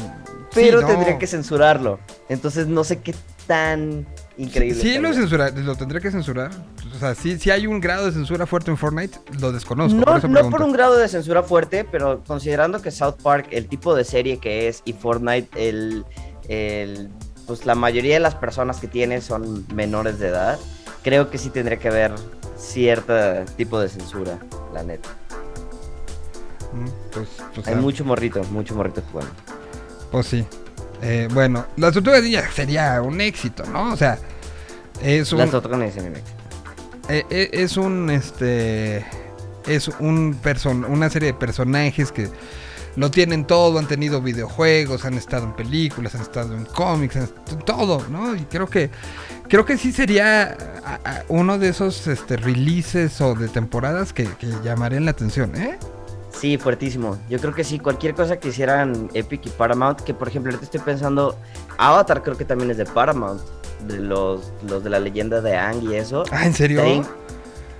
Pero sí, no. tendría que censurarlo. Entonces no sé qué tan increíble. Sí, lo, censura, lo tendría que censurar. O sea, sí, sí hay un grado de censura fuerte en Fortnite, lo desconozco. por No, eso no por un grado de censura fuerte, pero considerando que South Park, el tipo de serie que es, y Fortnite, el, el, pues la mayoría de las personas que tiene son menores de edad, creo que sí tendría que haber cierto tipo de censura, la neta. Mm, Pues, pues, Hay ah, mucho morrito, mucho morrito jugando. Pues sí. Eh, bueno, las tortugas ninja sería un éxito, ¿no? O sea, es un, Las tortugas el eh, eh, es un, este, es un person una serie de personajes que lo tienen todo, han tenido videojuegos, han estado en películas, han estado en cómics, han est- todo, ¿no? Y creo que, creo que sí sería uno de esos, este, releases o de temporadas que, que llamarían la atención, ¿eh? Sí, fuertísimo. Yo creo que sí, cualquier cosa que hicieran Epic y Paramount, que por ejemplo ahorita estoy pensando, Avatar creo que también es de Paramount, de los, los de la leyenda de Aang y eso. Ah, ¿en serio? Estaría in-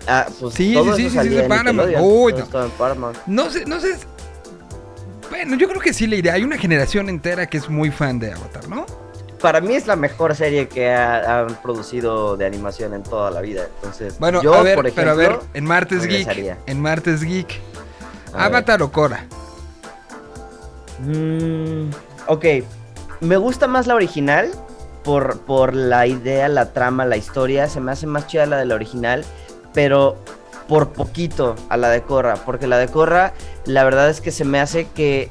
Ah, pues Sí, sí, sí, sí, es de en Paramount. Uy, no. en. No sé, no sé. Bueno, yo creo que sí le iré. Hay una generación entera que es muy fan de Avatar, ¿no? Para mí es la mejor serie que ha- han producido de animación en toda la vida. Entonces, Bueno, yo, a ver, por ejemplo, pero a ver, en Martes regresaría. Geek, en Martes Geek, A ver. Avatar o Korra. Mm, ok, me gusta más la original por, por la idea, la trama, la historia. Se me hace más chida la de la original, pero por poquito a la de Korra. Porque la de Korra, la verdad es que se me hace que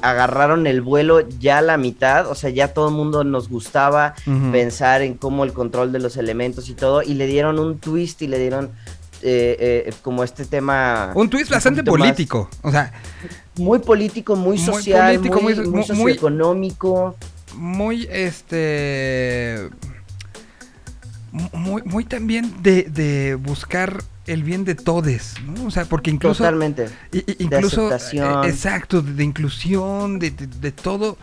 agarraron el vuelo ya a la mitad. O sea, ya todo el mundo nos gustaba pensar en cómo el control de los elementos y todo. Y le dieron un twist y le dieron eh, eh, como este tema. Un twist bastante más- político. O sea, muy político, muy Muy social, político, muy, muy- muy muy- socioeconómico. muy este. mu- Muy, muy también de, de buscar el bien de todes, ¿no? O sea, porque incluso. Totalmente. Incluso, aceptación. eh, exacto, de, de inclusión, de, de- de todo.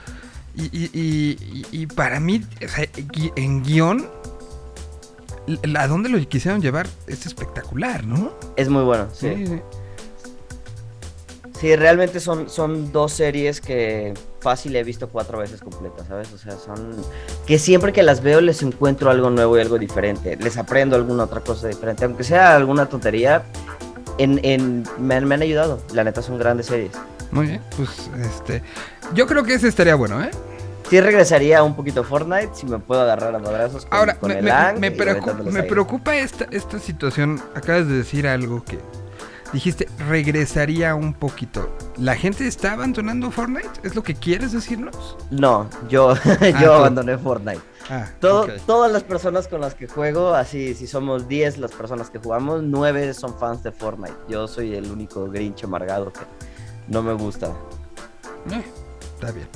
Y, y- y- y- y para mí, o sea, en guion, a dónde lo quisieron llevar es espectacular, ¿no? Es muy bueno, sí. sí. Sí, realmente son, son dos series que fácil he visto cuatro veces completas, ¿sabes? O sea, son que siempre que las veo les encuentro algo nuevo y algo diferente. Les aprendo alguna otra cosa diferente, aunque sea alguna tontería. En, en, me, han- me han ayudado. La neta son grandes series. Muy bien, pues este. Yo creo que ese estaría bueno, ¿eh? Sí regresaría un poquito a Fortnite si me puedo agarrar a madrazos con, Ahora, con me, el me- me preocu- me preocupa esta, esta situación. Acabas de decir algo que dijiste, regresaría un poquito. ¿La gente está abandonando Fortnite? ¿Es lo que quieres decirnos? No, yo, *laughs* Ah, yo tú. abandoné Fortnite. Ah, Todo. Todas las personas con las que juego, así si somos 10 las personas que jugamos, 9 son fans de Fortnite. Yo soy el único Grinch amargado que no me gusta. Eh, está bien.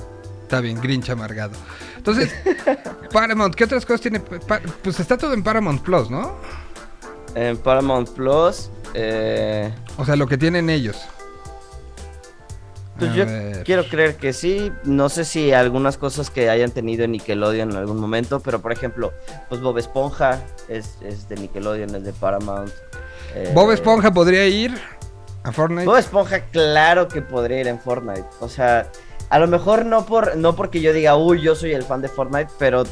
Está bien, Grinch amargado. Entonces, *laughs* Paramount, ¿qué otras cosas tiene? Pues está todo en Paramount Plus, ¿no? En Paramount Plus, eh, O sea, lo que tienen ellos. pues yo ver. quiero creer que sí. No sé si algunas cosas que hayan tenido en Nickelodeon en algún momento, pero por ejemplo, pues Bob Esponja es, es de Nickelodeon, es de Paramount. Eh, Bob Esponja podría ir a Fortnite. Bob Esponja, claro que podría ir en Fortnite. O sea, a lo mejor no por no porque yo diga, uy, yo soy el fan de Fortnite, pero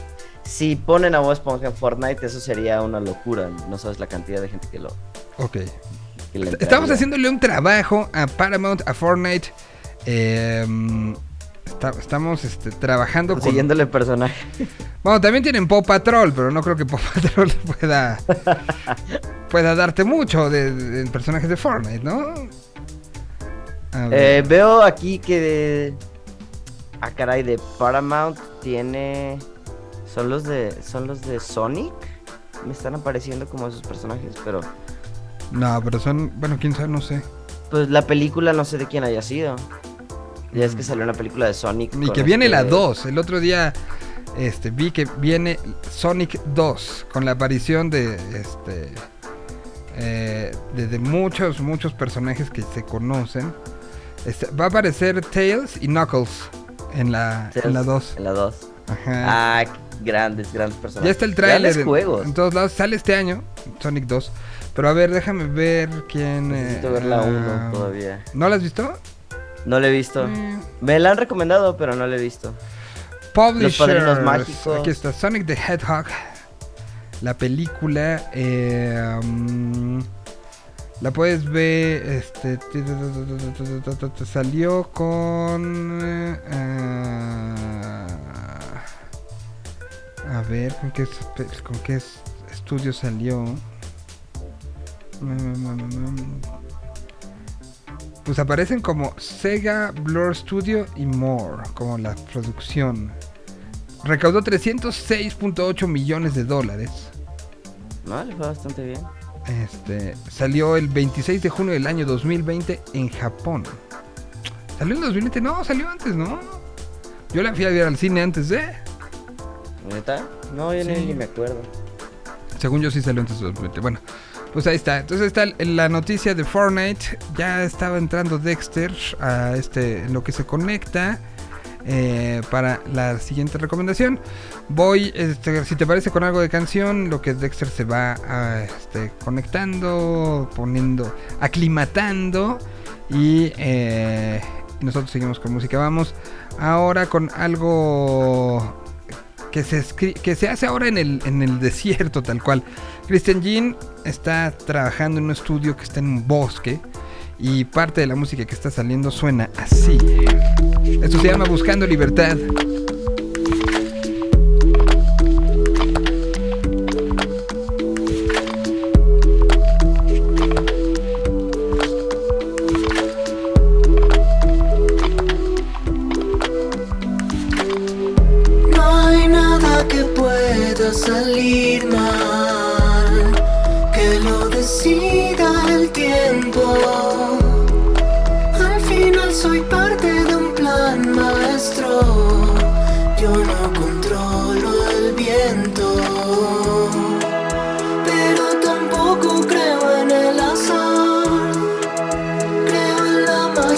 si ponen a Bob Esponja en Fortnite, eso sería una locura. No sabes la cantidad de gente que lo. Ok. que Estamos haciéndole un trabajo a Paramount, a Fortnite. eh, Está- estamos este, trabajando con... Consiguiéndole personaje. Bueno, también tienen Paw Patrol, pero no creo que Paw Patrol *laughs* pueda... pueda darte mucho de, de- de personajes de Fortnite, ¿no? Eh, veo aquí que de... Ah, caray, de Paramount tiene... Son los de... Son los de Sonic. Me están apareciendo como esos personajes, pero... No, pero son... Bueno, quién sabe, no sé. Pues la película no sé de quién haya sido. Ya es que salió una película de Sonic. Y que viene la este- 2. El otro día este, vi que viene Sonic 2 con la aparición de este eh, de, de muchos, muchos personajes que se conocen. Este, va a aparecer Tails y Knuckles en la, en la 2. En la 2. Ajá. Ah, grandes, grandes personajes. ya está el tráiler juegos. en todos lados. Sale este año, Sonic 2. Pero a ver, déjame ver quién... Necesito eh, ver la 1 ah, todavía. ¿No la has visto? No la he visto. Mm. Me la han recomendado, pero no la he visto. Publishers. Padrinos Mágicos. Aquí está Sonic the Hedgehog. La película. eh, mm, la puedes ver. Este. Salió con. eh, ah, a ver, ¿con qué, con qué es- estudio salió? Pues aparecen como Sega Blur Studio y More, como la producción. Recaudó 306.8 millones de dólares. No, le fue bastante bien. Este, salió el 26 de junio del año 2020 en Japón. ¿Salió en 2020? No, salió antes, ¿no? Yo la fui a ver al cine antes de... ¿Neta? No, yo ni- Sí. ni me acuerdo. Según yo sí salió antes de 2020. Bueno, pues ahí está. Entonces está la noticia de Fortnite. Ya estaba entrando Dexter a este, en lo que se conecta. eh, para la siguiente recomendación. Voy, este, si te parece, con algo de canción. Lo que Dexter se va a, este, conectando, poniendo, aclimatando. Y eh, nosotros seguimos con música. Vamos ahora con algo que se, que se hace ahora en el, en el desierto, tal cual. Christian Jean está trabajando en un estudio que está en un bosque y parte de la música que está saliendo suena así. Esto se llama Buscando Libertad.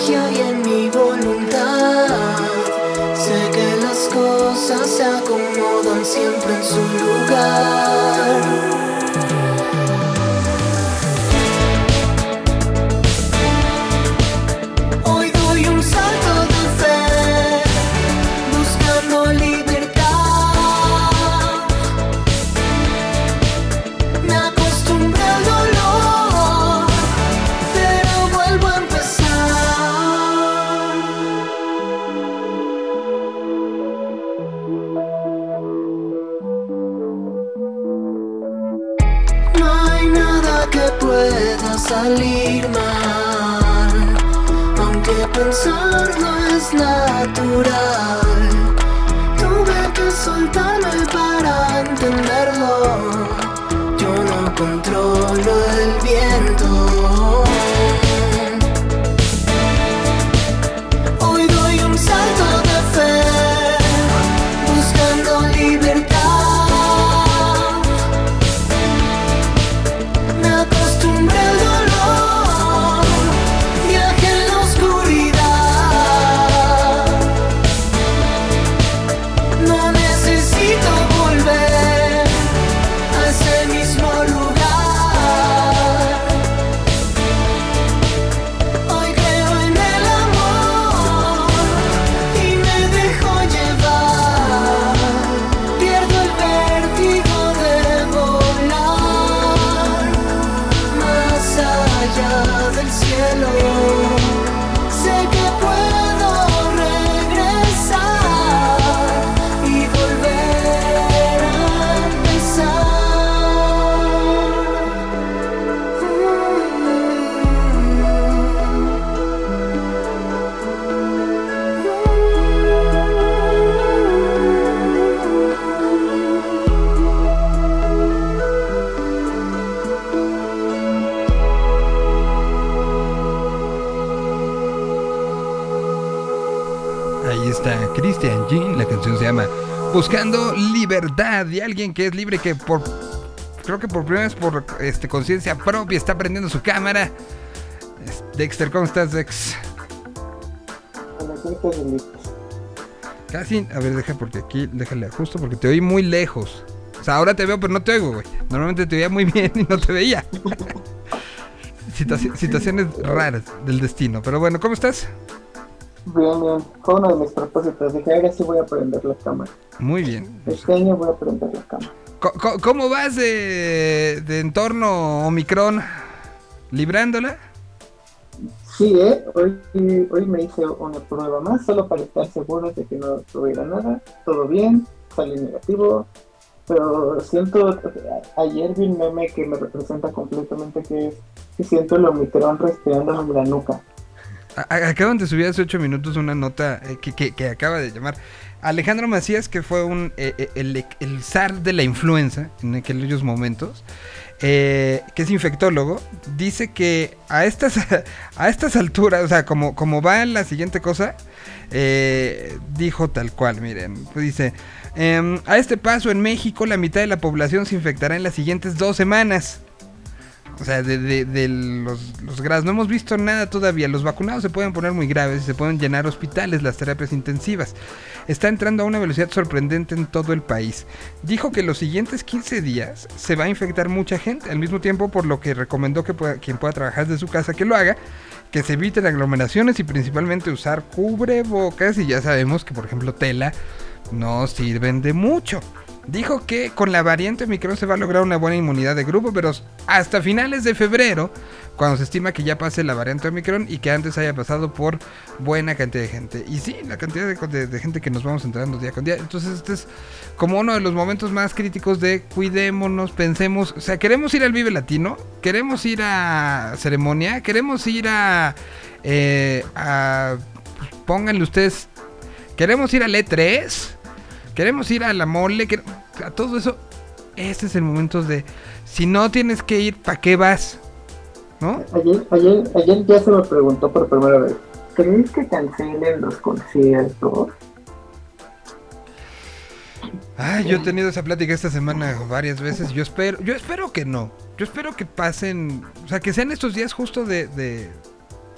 Y en mi voluntad. Sé que las cosas se acomodan siempre en su lugar. Alguien que es libre que por. Creo que por primera vez por este, conciencia propia está prendiendo su cámara. Dexter, ¿cómo estás, Dex? Casi, a ver, deja porque aquí, déjale ajusto porque te oí muy lejos. O sea, ahora te veo, pero no te oigo, güey. Normalmente te veía muy *laughs* bien y no te veía. *laughs* Situaci- situaciones raras del destino. Pero bueno, ¿cómo estás? Bien, bien. Fue uno de mis propósitos. Dije, ahora sí voy a aprender la cámara. Muy bien. Este año voy a aprender la cámara. Co- ¿Cómo vas de, de entorno Omicron? ¿Librándola? Sí, ¿eh? Hoy, hoy me hice una prueba más, solo para estar seguro de que no tuviera nada. Todo bien, salí negativo. Pero siento, ayer vi un meme que me representa completamente que es que siento el Omicron respirándome en la nuca. Acaban de subir hace ocho minutos una nota eh, que, que- que acaba de llamar Alejandro Macías, que fue un eh, eh, el, zar de la influenza en aquellos momentos, eh, que es infectólogo, dice que a estas, *laughs* a estas alturas, o sea, como, como va la siguiente cosa, dijo tal cual, miren, pues dice, em, a este paso en México la mitad de la población se infectará en las siguientes dos semanas. O sea, de, de- los, los grados. No hemos visto nada todavía. Los vacunados se pueden poner muy graves y se pueden llenar hospitales, las terapias intensivas. Está entrando a una velocidad sorprendente en todo el país. Dijo que los siguientes 15 días se va a infectar mucha gente. Al mismo tiempo, por lo que recomendó que pueda- quien pueda trabajar desde su casa que lo haga. Que se eviten aglomeraciones y principalmente usar cubrebocas. Y ya sabemos que, por ejemplo, tela no sirven de mucho. Dijo que con la variante Omicron se va a lograr una buena inmunidad de grupo, pero hasta finales de febrero, cuando se estima que ya pase la variante Omicron y que antes haya pasado por buena cantidad de gente. Y sí, la cantidad de, gente que nos vamos entrando día con día. Entonces este es como uno de los momentos más críticos de cuidémonos, pensemos, o sea, queremos ir al Vive Latino, queremos ir a ceremonia, queremos ir a... eh, a pues, pónganle ustedes, queremos ir al E3. Queremos ir a la mole, que- a todo eso. Este es el momento de. Si no tienes que ir, ¿para qué vas? ¿No? Ayer, ayer, ayer ya se me preguntó por primera vez, ¿crees que cancelen los conciertos? Ay, yo he tenido esa plática esta semana varias veces. Yo espero, yo espero que no. Yo espero que pasen. O sea, que sean estos días justo de, de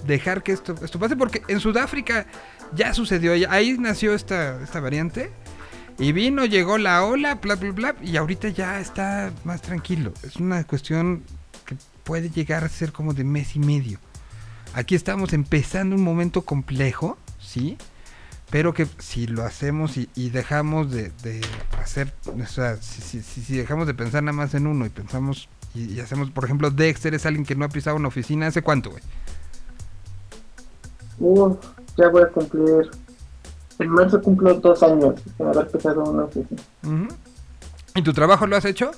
dejar que esto, esto pase. Porque en Sudáfrica ya sucedió. ahí nació esta, esta variante. Y vino, llegó la ola, bla, bla, bla. Y ahorita ya está más tranquilo. Es una cuestión que puede llegar a ser como de mes y medio. Aquí estamos empezando un momento complejo, ¿sí? Pero que si lo hacemos y, y dejamos de, de hacer, o sea, si, si- si- dejamos de pensar nada más en uno y pensamos y, hacemos, por ejemplo, Dexter es alguien que no ha pisado una oficina hace cuánto, güey. Uf, ya voy a cumplir. En marzo cumplo dos años sin haber pisado una oficina. ¿Y tu trabajo lo has hecho?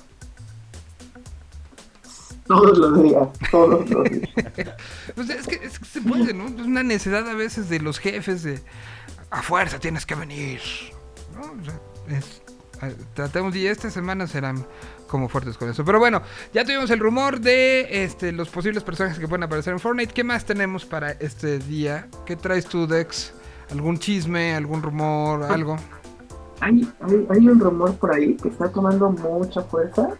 Todos los días, todos los días. *laughs* Pues es que, es que se puede, ¿no? Es una necesidad a veces de los jefes de a fuerza tienes que venir. ¿no? O sea, es- tratemos y esta semana serán como fuertes con eso. Pero bueno, ya tuvimos el rumor de este, los posibles personajes que pueden aparecer en Fortnite. ¿Qué más tenemos para este día? ¿Qué traes tú, Dex? ¿Algún chisme, algún rumor, algo? Hay, hay, hay un rumor por ahí que está tomando mucha fuerza,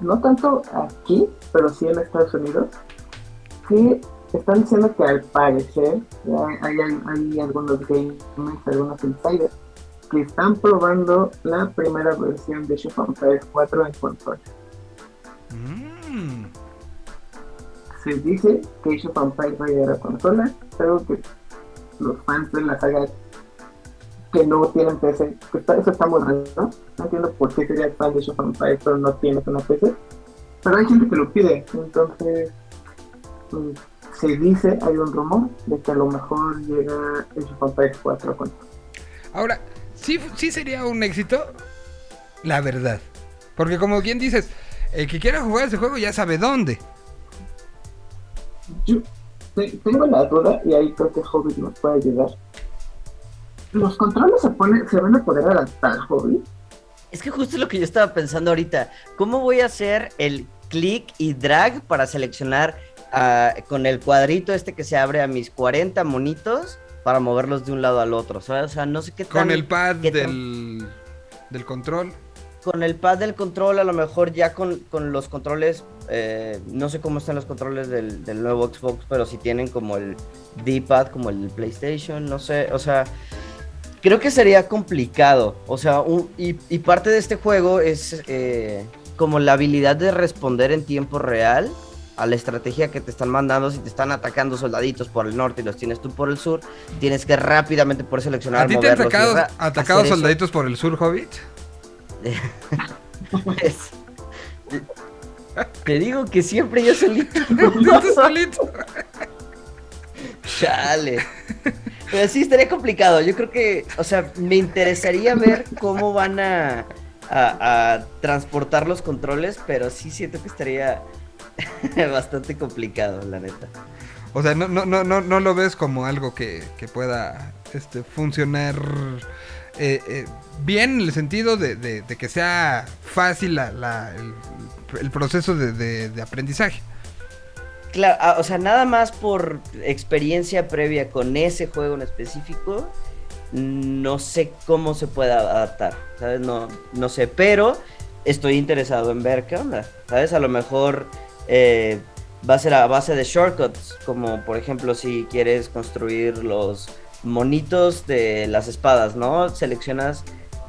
no tanto aquí, pero sí en Estados Unidos, que están diciendo que al parecer hay, hay, algunos gamers, algunos insiders, que están probando la primera versión de Age of Empires 4 en consola. Mm. Se dice que Empires va a llegar a consola, pero que los fans de la saga que no tienen PC, que está- eso está muy raro, ¿no? No entiendo por qué serías fan de Age of Empires pero no tienes una PC. Pero hay gente que lo pide, entonces mm, se dice, hay un rumor de que a lo mejor llega of Empires 4 con Ahora, sí, sí sería un éxito, la verdad. Porque como bien dices, el que quiera jugar ese juego ya sabe dónde. Yo tengo la duda y ahí creo que Hobbit nos puede ayudar. ¿Los controles se, pone, se van a poder adaptar, Hobbit? Es que justo es lo que yo estaba pensando ahorita. ¿Cómo voy a hacer el clic y drag para seleccionar ah, con el cuadrito este que se abre a mis 40 monitos para moverlos de un lado al otro. O sea, no sé qué tan... Con el pad del, del control. Con el pad del control, a lo mejor ya con, con los controles, eh, no sé cómo están los controles del, del nuevo Xbox, pero si tienen como el D-pad, como el PlayStation, no sé, o sea, creo que sería complicado. O sea, un- y, y parte de este juego es eh, como la habilidad de responder en tiempo real a la estrategia que te están mandando. Si te están atacando soldaditos por el norte y los tienes tú por el sur, tienes que rápidamente por seleccionar. ¿A ti te han atacado, eso. soldaditos por el sur, Hobbit? Es- *laughs* Te digo que siempre yo solito. *laughs* Tú solito. Chale. Pero sí, estaría complicado. Yo creo que, o sea, me interesaría ver cómo van a, a, a transportar los controles, pero sí siento que estaría *laughs* bastante complicado, la neta. O sea, no, no, no, no, no lo ves como algo que, que pueda este, funcionar eh, eh, bien en el sentido de, que sea fácil la- el, proceso de aprendizaje. Claro, ah, o sea, nada más por experiencia previa con ese juego en específico, no sé cómo se pueda adaptar, ¿sabes? No, no sé, pero estoy interesado en ver qué onda, ¿sabes? A lo mejor eh, va a ser a base de shortcuts, como por ejemplo si quieres construir los monitos de las espadas, ¿no? Seleccionas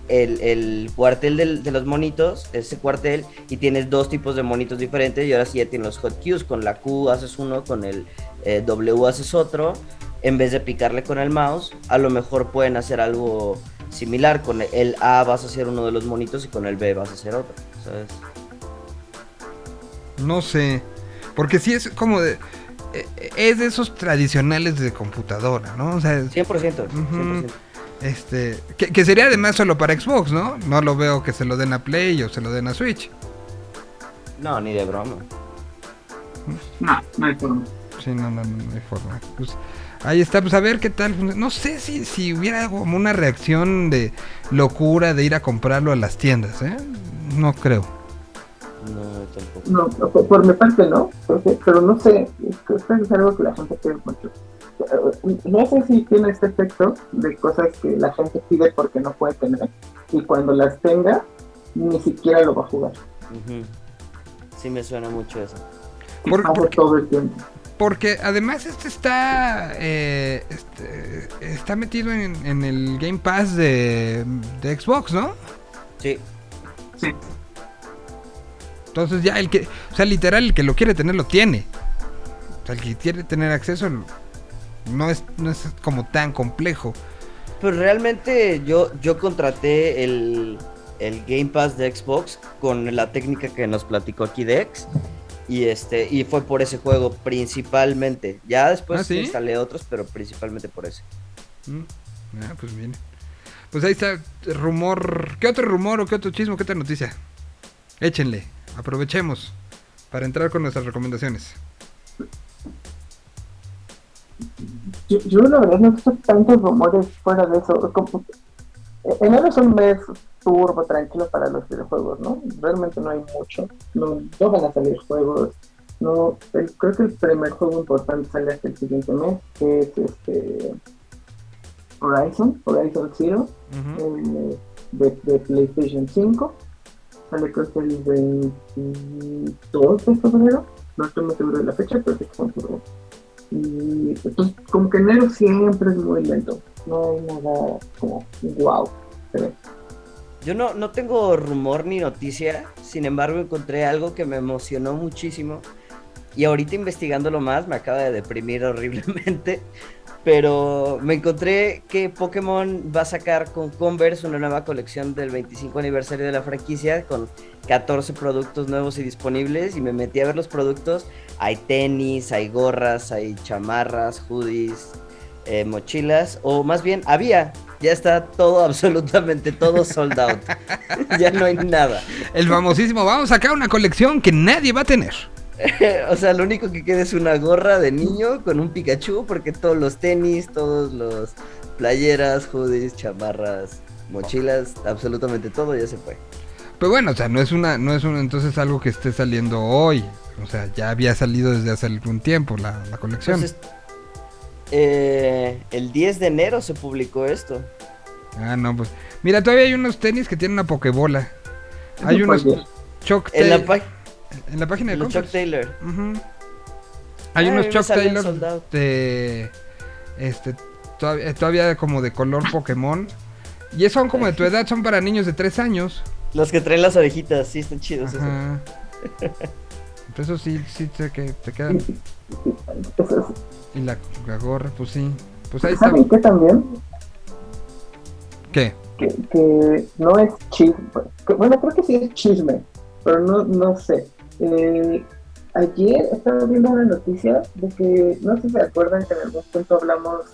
el, el cuartel del- de los monitos, ese cuartel, y tienes dos tipos de monitos diferentes, y ahora sí ya tienes los hot cues, con la Q haces uno, con el eh, W haces otro, en vez de picarle con el mouse, a lo mejor pueden hacer algo similar, con el A vas a hacer uno de los monitos y con el B vas a hacer otro, ¿sabes? No sé. Porque sí es como de. Eh, Es de esos tradicionales de computadora, ¿no? O sea, 100%, 100%. este. Que, que sería además solo para Xbox, ¿no? No lo veo que se lo den a Play o se lo den a Switch. No, ni de broma. No, no hay forma. Sí, no, no, no, hay forma. Pues, ahí está, pues a ver qué tal. funciona. No sé si, si hubiera como una reacción de locura de ir a comprarlo a las tiendas, ¿eh? No creo. No, tampoco. No, por, por mi parte no, porque- pero no sé, creo que es algo que la gente pide mucho. Eh, No sé si tiene este efecto de cosas que la gente pide porque no puede tener, y cuando las tenga, ni siquiera lo va a jugar. Ujú. Sí me suena mucho eso. Por- porque- todo el tiempo. Porque además este está eh, este, está metido en, en el Game Pass de, de Xbox, ¿no? Sí, Sí, Entonces ya el que, o sea, literal el que lo quiere tener lo tiene. O sea, el que quiere tener acceso no es no es como tan complejo. Pues realmente yo, yo contraté el, el Game Pass de Xbox con la técnica que nos platicó aquí Dex. Y este, y fue por ese juego principalmente. Ya después ¿Ah, sí? instalé otros, pero principalmente por ese. Mm, Ah, pues bien. Pues ahí está rumor. ¿Qué otro rumor o qué otro chismo, qué otra noticia? Échenle, aprovechemos para entrar con nuestras recomendaciones. yo, yo la verdad no he visto tantos rumores fuera de eso. Como, enero es un mes turbo, tranquilo para los videojuegos, ¿no? Realmente no hay mucho. No, no van a salir juegos. No, el- creo que el primer juego importante sale hasta el siguiente mes, que es este Horizon, Horizon Zero, eh, de, de PlayStation 5. Sale creo que el 22 de febrero. No estoy muy seguro de la fecha, pero sí que febrero. Y pues como que enero siempre es muy lento. No hay nada como wow. Yo no, no tengo rumor ni noticia, sin embargo encontré algo que me emocionó muchísimo. Y ahorita investigándolo más me acaba de deprimir *laughs* horriblemente. Pero me encontré que Pokémon va a sacar con Converse una nueva colección del 25 aniversario de la franquicia con 14 productos nuevos y disponibles. Y me metí a ver los productos. Hay tenis, hay gorras, hay chamarras, hoodies, eh, mochilas. O más bien, había. Ya está todo, *laughs* absolutamente todo sold out. *laughs* ya no hay nada. El famosísimo, vamos a sacar una colección que nadie va a tener. *laughs* o sea, lo único que queda es una gorra de niño con un Pikachu, porque todos los tenis, todos los playeras, hoodies, chamarras, mochilas, absolutamente todo ya se fue. Pero bueno, o sea, no es una, no es un, entonces algo que esté saliendo hoy. O sea, ya había salido desde hace algún tiempo la, la colección. Entonces, eh, el 10 de enero se publicó esto. Ah, no, pues. Mira, todavía hay unos tenis que tienen una pokebola. Hay *laughs* Eso unos. Chuck En la, Taylor. En la página de los Chuck. Taylor. Hay Ah, unos Chuck Taylor de. Este. Todavía, todavía como de color Pokémon. Y son como de tu edad, son para niños de 3 años. Los que traen las orejitas, sí, están chidos. Ajá. Pues eso sí, sí te, que te quedan. Y la, la gorra, pues sí. Pues ahí está. ¿Saben qué también? ¿Qué? Que, que no es chisme. bueno, creo que sí es chisme, pero no, no sé. Eh, ayer estaba viendo una noticia de que, no sé si se acuerdan que en algún punto hablamos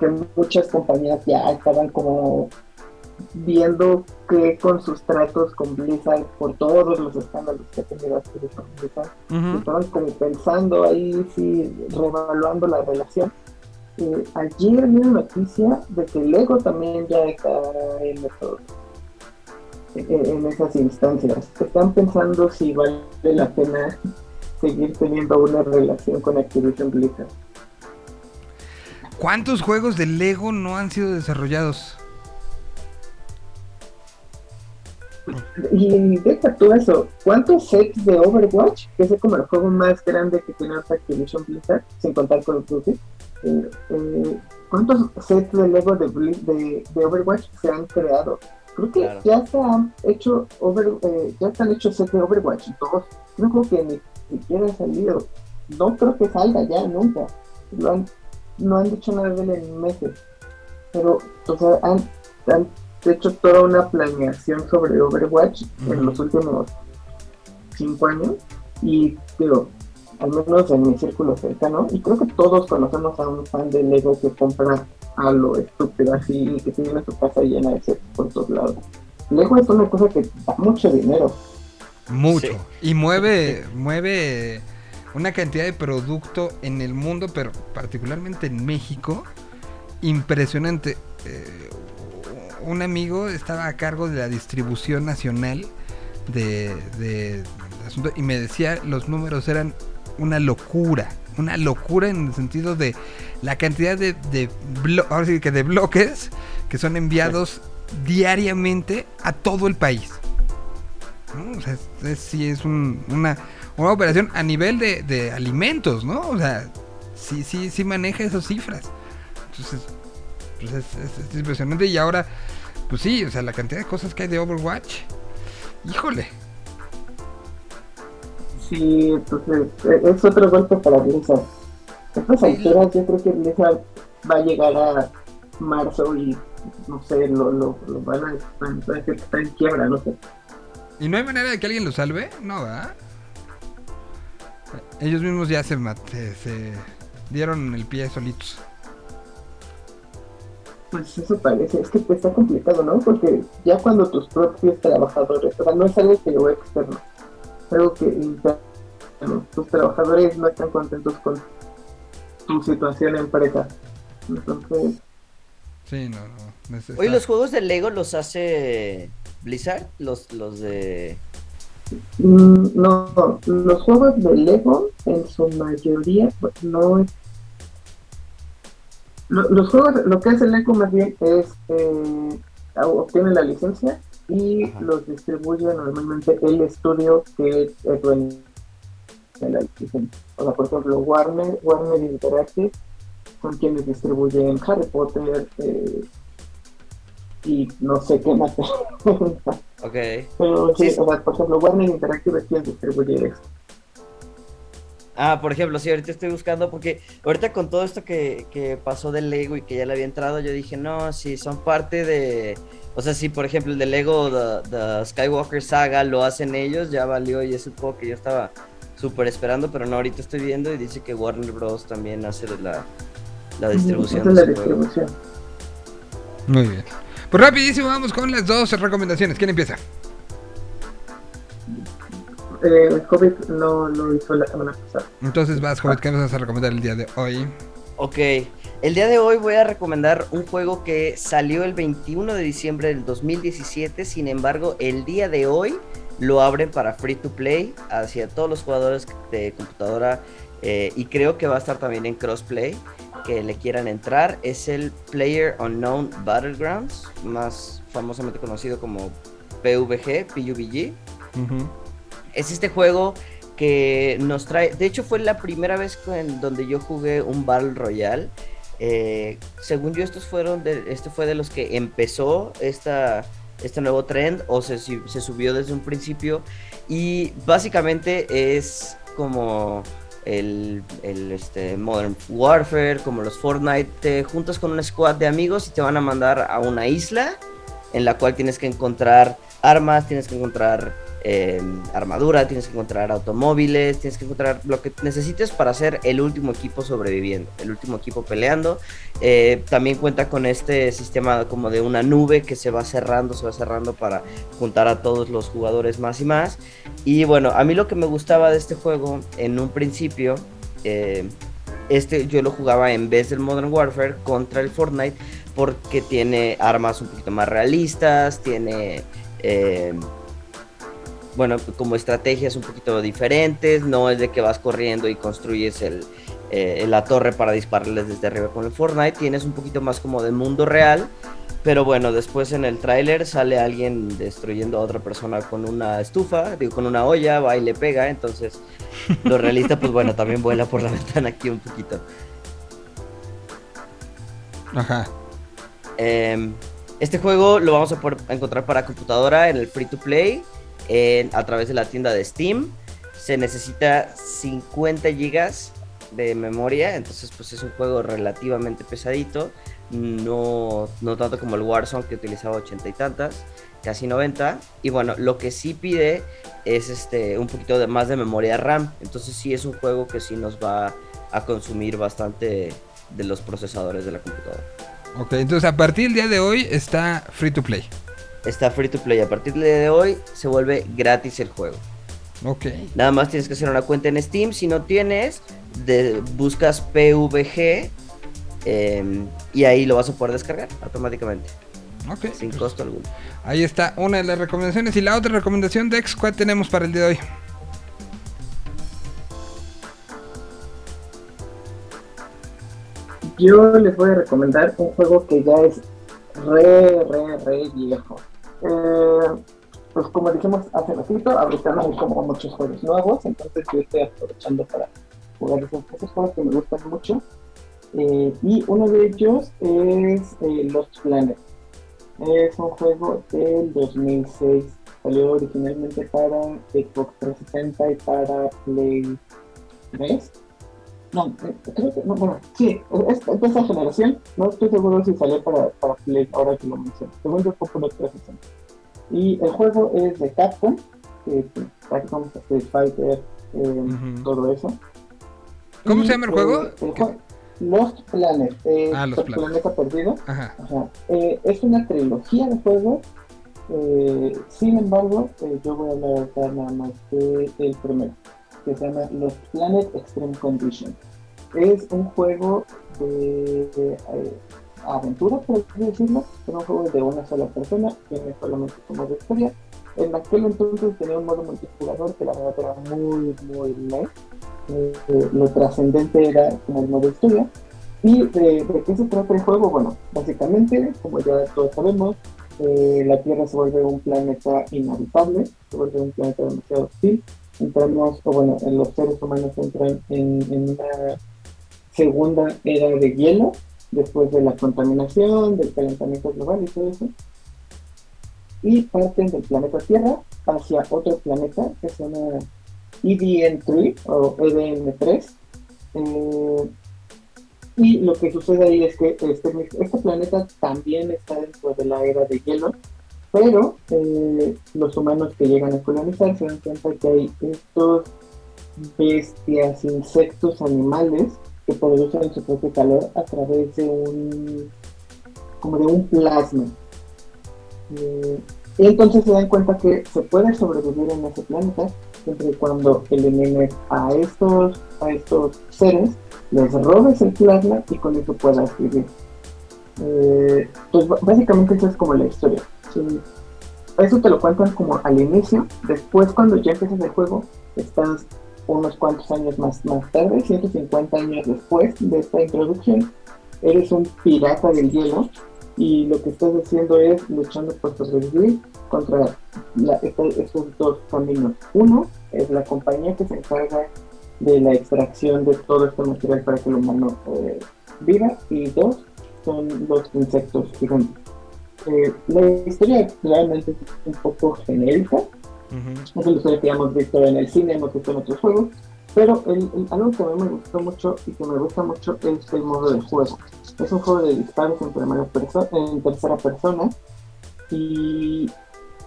que muchas compañías ya estaban como viendo que con sus tratos con Blizzard por todos los escándalos que ha tenido Activision Blizzard Ujú. estaban como pensando ahí, sí, revaluando la relación. Eh, ayer vi una noticia de que Lego también ya está en, esos- en, en esas instancias. Están pensando si vale la pena seguir teniendo una relación con Activision Blizzard. ¿Cuántos juegos de Lego no han sido desarrollados? Y deja todo eso, ¿cuántos sets de Overwatch, que es como el juego más grande que tiene Activision Blizzard, sin contar con Duty, eh, eh, ¿cuántos sets de Lego de, Bli- de, de Overwatch se han creado? Creo que Claro. ya se han hecho over, eh, ya están hechos sets de Overwatch dos. No creo que ni siquiera ha salido. No creo que salga ya nunca. Lo han, no han dicho nada de él en meses. Pero, o sea, han, han hecho toda una planeación sobre Overwatch en los últimos cinco años. Y digo, al menos en mi círculo cercano, y creo que todos conocemos a un fan de Lego que compra a lo estúpido así y que tiene su casa llena de sets por todos lados. Lego es una cosa que da mucho dinero. Mucho. Sí. Y mueve, mueve una cantidad de producto en el mundo, pero particularmente en México, impresionante. Eh, un amigo estaba a cargo de la distribución nacional de, de- de asunto y me decía los números eran una locura, una locura en el sentido de la cantidad de, de blo- ahora sí que de bloques que son enviados diariamente a todo el país. ¿no? O sea, es, es- sí es un- una, una operación a nivel de, de alimentos, ¿no? O sea, sí, sí, sí maneja esas cifras. Entonces, pues es, es- es impresionante. Y ahora, pues sí, o sea, la cantidad de cosas que hay de Overwatch. Híjole. Sí, entonces eh, es otro golpe para Blizzard. Estas alturas yo creo que Blizzard va a llegar a marzo y no sé, lo, lo, lo van a van a decir que está en quiebra, no sé. ¿Y no hay manera de que alguien lo salve? No, ¿verdad? Ellos mismos ya se, se, se dieron el pie solitos. Pues eso parece, es que pues, está complicado, ¿no? Porque ya cuando tus propios trabajadores, o sea, no es algo que lo externo, es algo que interno, tus trabajadores no están contentos con tu situación en empresa. Entonces, Sí, no, no. es- Oye, los juegos de Lego los hace Blizzard, los, los de... Mm, No, los juegos de Lego en su mayoría pues, no es... lo- Los juegos, lo que hace Lego más bien es eh, obtiene la licencia y Ajá. los distribuye normalmente el estudio que es dueño la licencia. O sea, por ejemplo, Warner, Warner Interactive son quienes distribuyen Harry Potter eh, y no sé qué más. Ok. *laughs* Pero sí, Sí. o sea, por ejemplo, Warner Interactive es quien distribuye eso. Ah, por ejemplo, sí, ahorita estoy buscando porque ahorita con todo esto que, que pasó del Lego y que ya le había entrado, yo dije, no, si son parte de... O sea, si por ejemplo el de Lego, the, the Skywalker Saga, lo hacen ellos, ya valió y es un juego que yo estaba súper esperando, pero no, ahorita estoy viendo y dice que Warner Bros. también hace la, la distribución. Es la. Muy bien. Pues rapidísimo, vamos con las dos recomendaciones. ¿Quién empieza? Eh, Hobbit no lo hizo la semana pasada. Entonces vas, Jovet, ¿qué nos vas a recomendar el día de hoy? Ok, el día de hoy voy a recomendar un juego que salió el 21 de diciembre del 2017, sin embargo el día de hoy lo abren para free to play hacia todos los jugadores de computadora eh, y creo que va a estar también en crossplay. que le quieran entrar es el Player Unknown Battlegrounds, más famosamente conocido como PUBG, PUBG. Es este juego que nos trae, de hecho fue la primera vez en donde yo jugué un Battle Royale. Eh, según yo estos fueron de, este fue de los que empezó esta, este nuevo trend o se, se subió desde un principio y básicamente es como el, el, este, Modern Warfare, como los Fortnite, te juntas con un squad de amigos y te van a mandar a una isla en la cual tienes que encontrar armas, tienes que encontrar eh, armadura, tienes que encontrar automóviles, tienes que encontrar lo que necesites para ser el último equipo sobreviviendo, el último equipo peleando. Eh, también cuenta con este sistema como de una nube que se va cerrando, se va cerrando para juntar a todos los jugadores más y más. Y bueno, a mí lo que me gustaba de este juego en un principio, eh, este yo lo jugaba en vez del Modern Warfare contra el Fortnite porque tiene armas un poquito más realistas, tiene... bueno, como estrategias un poquito diferentes, no es de que vas corriendo y construyes el, eh, la torre para dispararles desde arriba con el Fortnite, tienes un poquito más como de mundo real, pero bueno, después en el tráiler sale alguien destruyendo a otra persona con una estufa, digo, con una olla, va y le pega, entonces lo realista pues bueno, también vuela por la *laughs* ventana aquí un poquito. Ajá. Eh, este juego lo vamos a poder encontrar para computadora en el free to play en- a través de la tienda de Steam. Se necesita 50 gigas de memoria, entonces pues es un juego relativamente pesadito, no, no tanto como el Warzone que utilizaba 80 y tantas, casi 90. Y bueno, lo que sí pide es este un poquito de más de memoria RAM, entonces sí es un juego que sí nos va a consumir bastante de los procesadores de la computadora. Ok, entonces a partir del día de hoy está free to play. Está free to play. A partir de hoy se vuelve gratis el juego. Ok. Nada más tienes que hacer una cuenta en Steam. Si no tienes, de- buscas PVG em, y ahí lo vas a poder descargar automáticamente, Ok. sin pues, costo alguno. Ahí está una de las recomendaciones. Y la otra recomendación, Dex, ¿cuál tenemos para el día de hoy? Yo les voy a recomendar un juego que ya es re, re, re viejo. Eh, pues como dijimos hace ratito, ahorita no hay como muchos juegos nuevos, entonces yo estoy aprovechando para jugar esos, esos juegos que me gustan mucho. Eh, y uno de ellos es eh, Lost Planet. Es un juego del 2006. Salió originalmente para Xbox 360 y para Play 3. No, eh, creo que, no, bueno, sí, es, de esa generación. No estoy seguro si salió para, para Play ahora que lo menciono. Según yo fue el 360. Y el juego es de Capcom, Capcom, Street Fighter, eh, Ujú. todo eso. ¿Cómo Y, se llama el eh, juego? el jue- Lost Planet, eh, Ah, Lost el Planet. planeta perdido. Ajá. Ajá. Eh, es una trilogía de juegos. eh, sin embargo, eh, yo voy a hablar nada más de el primero, que se llama Lost Planet Extreme Condition. Es un juego de, de, eh, aventura, por así decirlo, es un juego de una sola persona, tiene solamente su modo historia. En aquel entonces tenía un modo multijugador que la verdad era muy, muy lento. Eh, eh, lo trascendente era como el modo historia. ¿Y de, de qué se trata el juego? Bueno, básicamente, como ya todos sabemos, eh, la Tierra se vuelve un planeta inhabitable, se vuelve un planeta demasiado hostil. Entramos, o bueno, en los seres humanos entran en, en una segunda era de hielo, después de la contaminación, del calentamiento global y todo eso. Y parten del planeta Tierra hacia otro planeta que se llama EDN3 o EDN3. Eh, y lo que sucede ahí es que este, este planeta también está dentro de la era de hielo, pero eh, los humanos que llegan a colonizar se dan cuenta que hay estos bestias, insectos, animales que producen su propio calor a través de un como de un plasma. Eh, y entonces se dan cuenta que se puede sobrevivir en ese planeta siempre y cuando elimines a estos, a estos seres, les robes el plasma y con eso puedas vivir. Eh, pues básicamente eso es como la historia. Eso te lo cuentan como al inicio, después cuando ya empiezas el juego, estás unos cuantos años más, más tarde, 150 años después de esta introducción, eres un pirata del hielo y lo que estás haciendo es luchando por sobrevivir contra estos dos caminos. Uno es la compañía que se encarga de la extracción de todo este material para que el humano eh, viva y dos son los insectos gigantes. Eh, la historia realmente es un poco genérica, Ujú. es una historia que ya hemos visto en el cine, hemos visto en otros juegos, pero el- el- algo que a mí me gustó mucho y que me gusta mucho es el modo de juego. Es un juego de disparos en, primera perso- en tercera persona y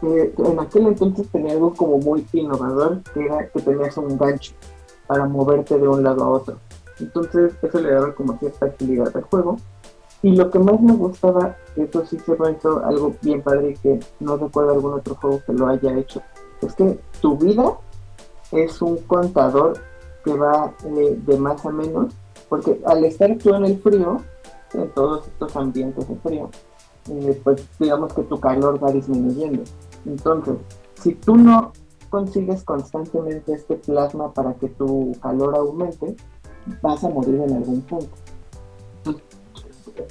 eh, en aquel entonces tenía algo como muy innovador, que era que tenías un gancho para moverte de un lado a otro. Entonces eso le daba como cierta agilidad al juego. Y lo que más me gustaba, eso sí se me hizo algo bien padre que no recuerdo algún otro juego que lo haya hecho, es que tu vida es un contador que va eh, de más a menos, porque al estar tú en el frío, en todos estos ambientes de frío, eh, pues digamos que tu calor va disminuyendo. Entonces, si tú no consigues constantemente este plasma para que tu calor aumente, vas a morir en algún punto.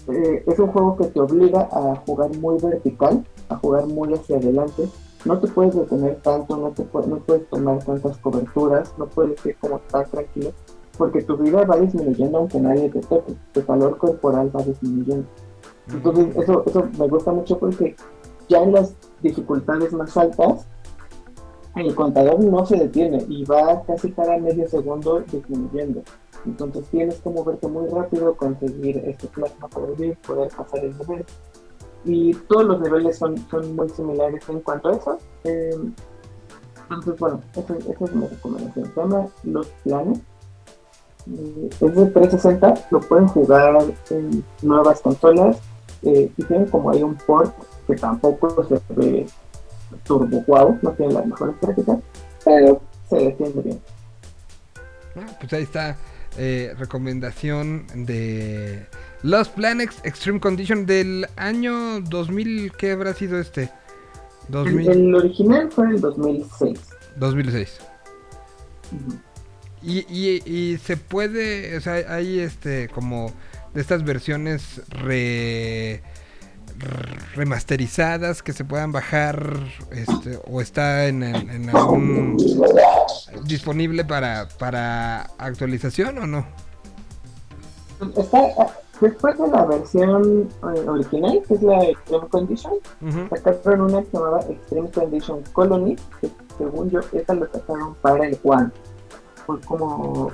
Eh, es un juego que te obliga a jugar muy vertical, a jugar muy hacia adelante. No te puedes detener tanto, no, te pu- no puedes tomar tantas coberturas, no puedes ir como tan tranquilo, porque tu vida va disminuyendo aunque nadie te toque, tu calor corporal va disminuyendo. Entonces eso, eso me gusta mucho porque ya en las dificultades más altas, el contador no se detiene y va casi cada medio segundo disminuyendo. Entonces tienes que moverte muy rápido, conseguir este plasma para vivir, poder pasar el nivel. Y todos los niveles son, son muy similares en cuanto a eso. Eh, entonces, bueno, esa, esa es mi recomendación. Se llama Los Planes. Es de 360, lo pueden jugar en nuevas consolas eh, y tienen como ahí un port que tampoco se ve turbo wow, no tiene las mejores gráficas, pero se defiende bien. Ah, pues ahí está. eh, recomendación de Lost Planets Extreme Condition del año 2000. ¿Qué habrá sido este? El, 2000, el original fue el 2006. 2006. Ujú. Y, y, y se puede, o sea, hay este como de estas versiones re, remasterizadas que se puedan bajar este, o está en, en, en algún disponible para, para actualización o no? Está, después de la versión eh, original, que es la Extreme Condition, sacaron una que se llamaba Extreme Condition Colony, que según yo, esa lo sacaron para el One. Fue como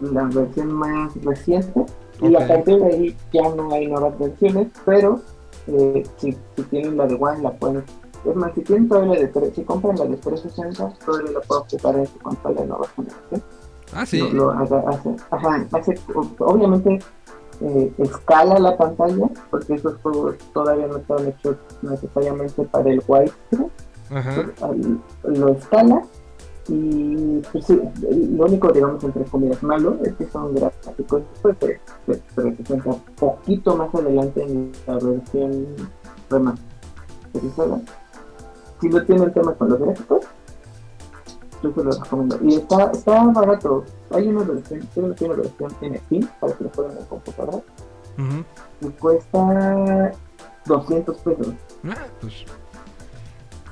la versión más reciente. Y a partir de ahí ya no hay nuevas versiones, pero eh, si, si tienen la de One, la pueden. Es más, si tienen todavía la de tres- si compran la de 360, todavía la pueden ocupar en su consola de nueva generación Ah, sí. lo, lo haga- hace, ajá, hace- obviamente eh, escala la pantalla porque esos juegos todavía no estaban hechos necesariamente para el widescreen lo escala y pues, sí, lo único digamos entre comillas malo es que son gráficos pues, de, de 360 poquito más adelante en la versión remasterizada si no tienen tema con los gráficos yo se los recomiendo. Y está, está barato. Hay una versión creo que una versión en Steam para que lo jueguen en y cuesta 200 pesos. Ah, pues.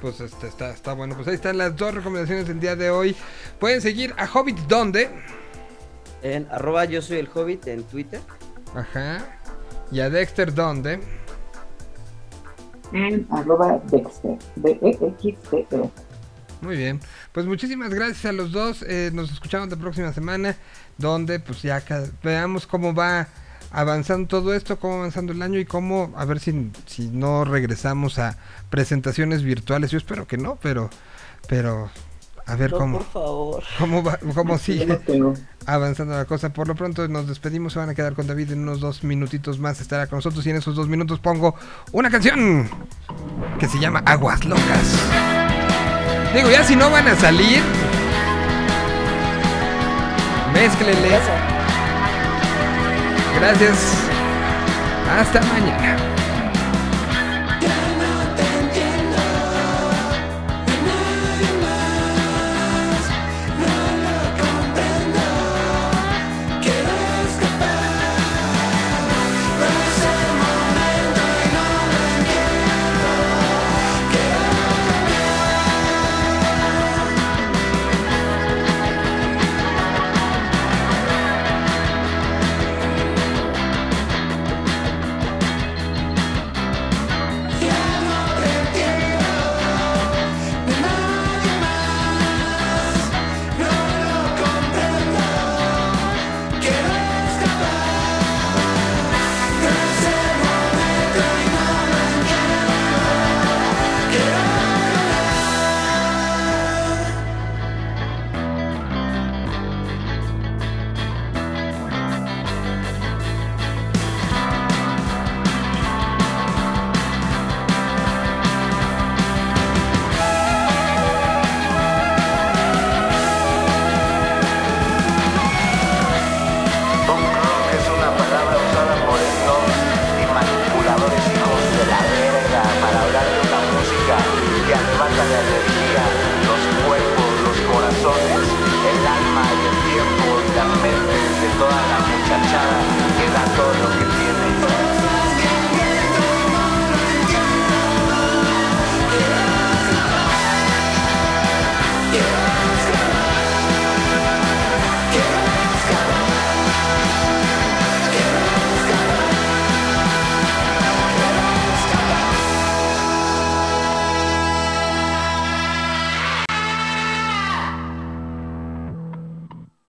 Pues este, está, está bueno. Pues ahí están las dos recomendaciones del día de hoy. Pueden seguir a Hobbit donde. En arroba yo soy el hobbit en Twitter. Ajá. Y a Dexter donde. en arroba Dexter D E X T E Muy bien. Pues muchísimas gracias a los dos. Eh, nos escuchamos la próxima semana. Donde pues ya veamos cómo va avanzando todo esto, cómo va avanzando el año y cómo, a ver si, si no regresamos a presentaciones virtuales. Yo espero que no, pero, pero a ver No, cómo, por favor. cómo va, cómo *laughs* sigue. No. avanzando la cosa. Por lo pronto nos despedimos, se van a quedar con David en unos dos minutitos más. Estará con nosotros y en esos dos minutos pongo una canción que se llama Aguas Locas. Digo, ya si no van a salir, mézclenle. Gracias. Hasta mañana.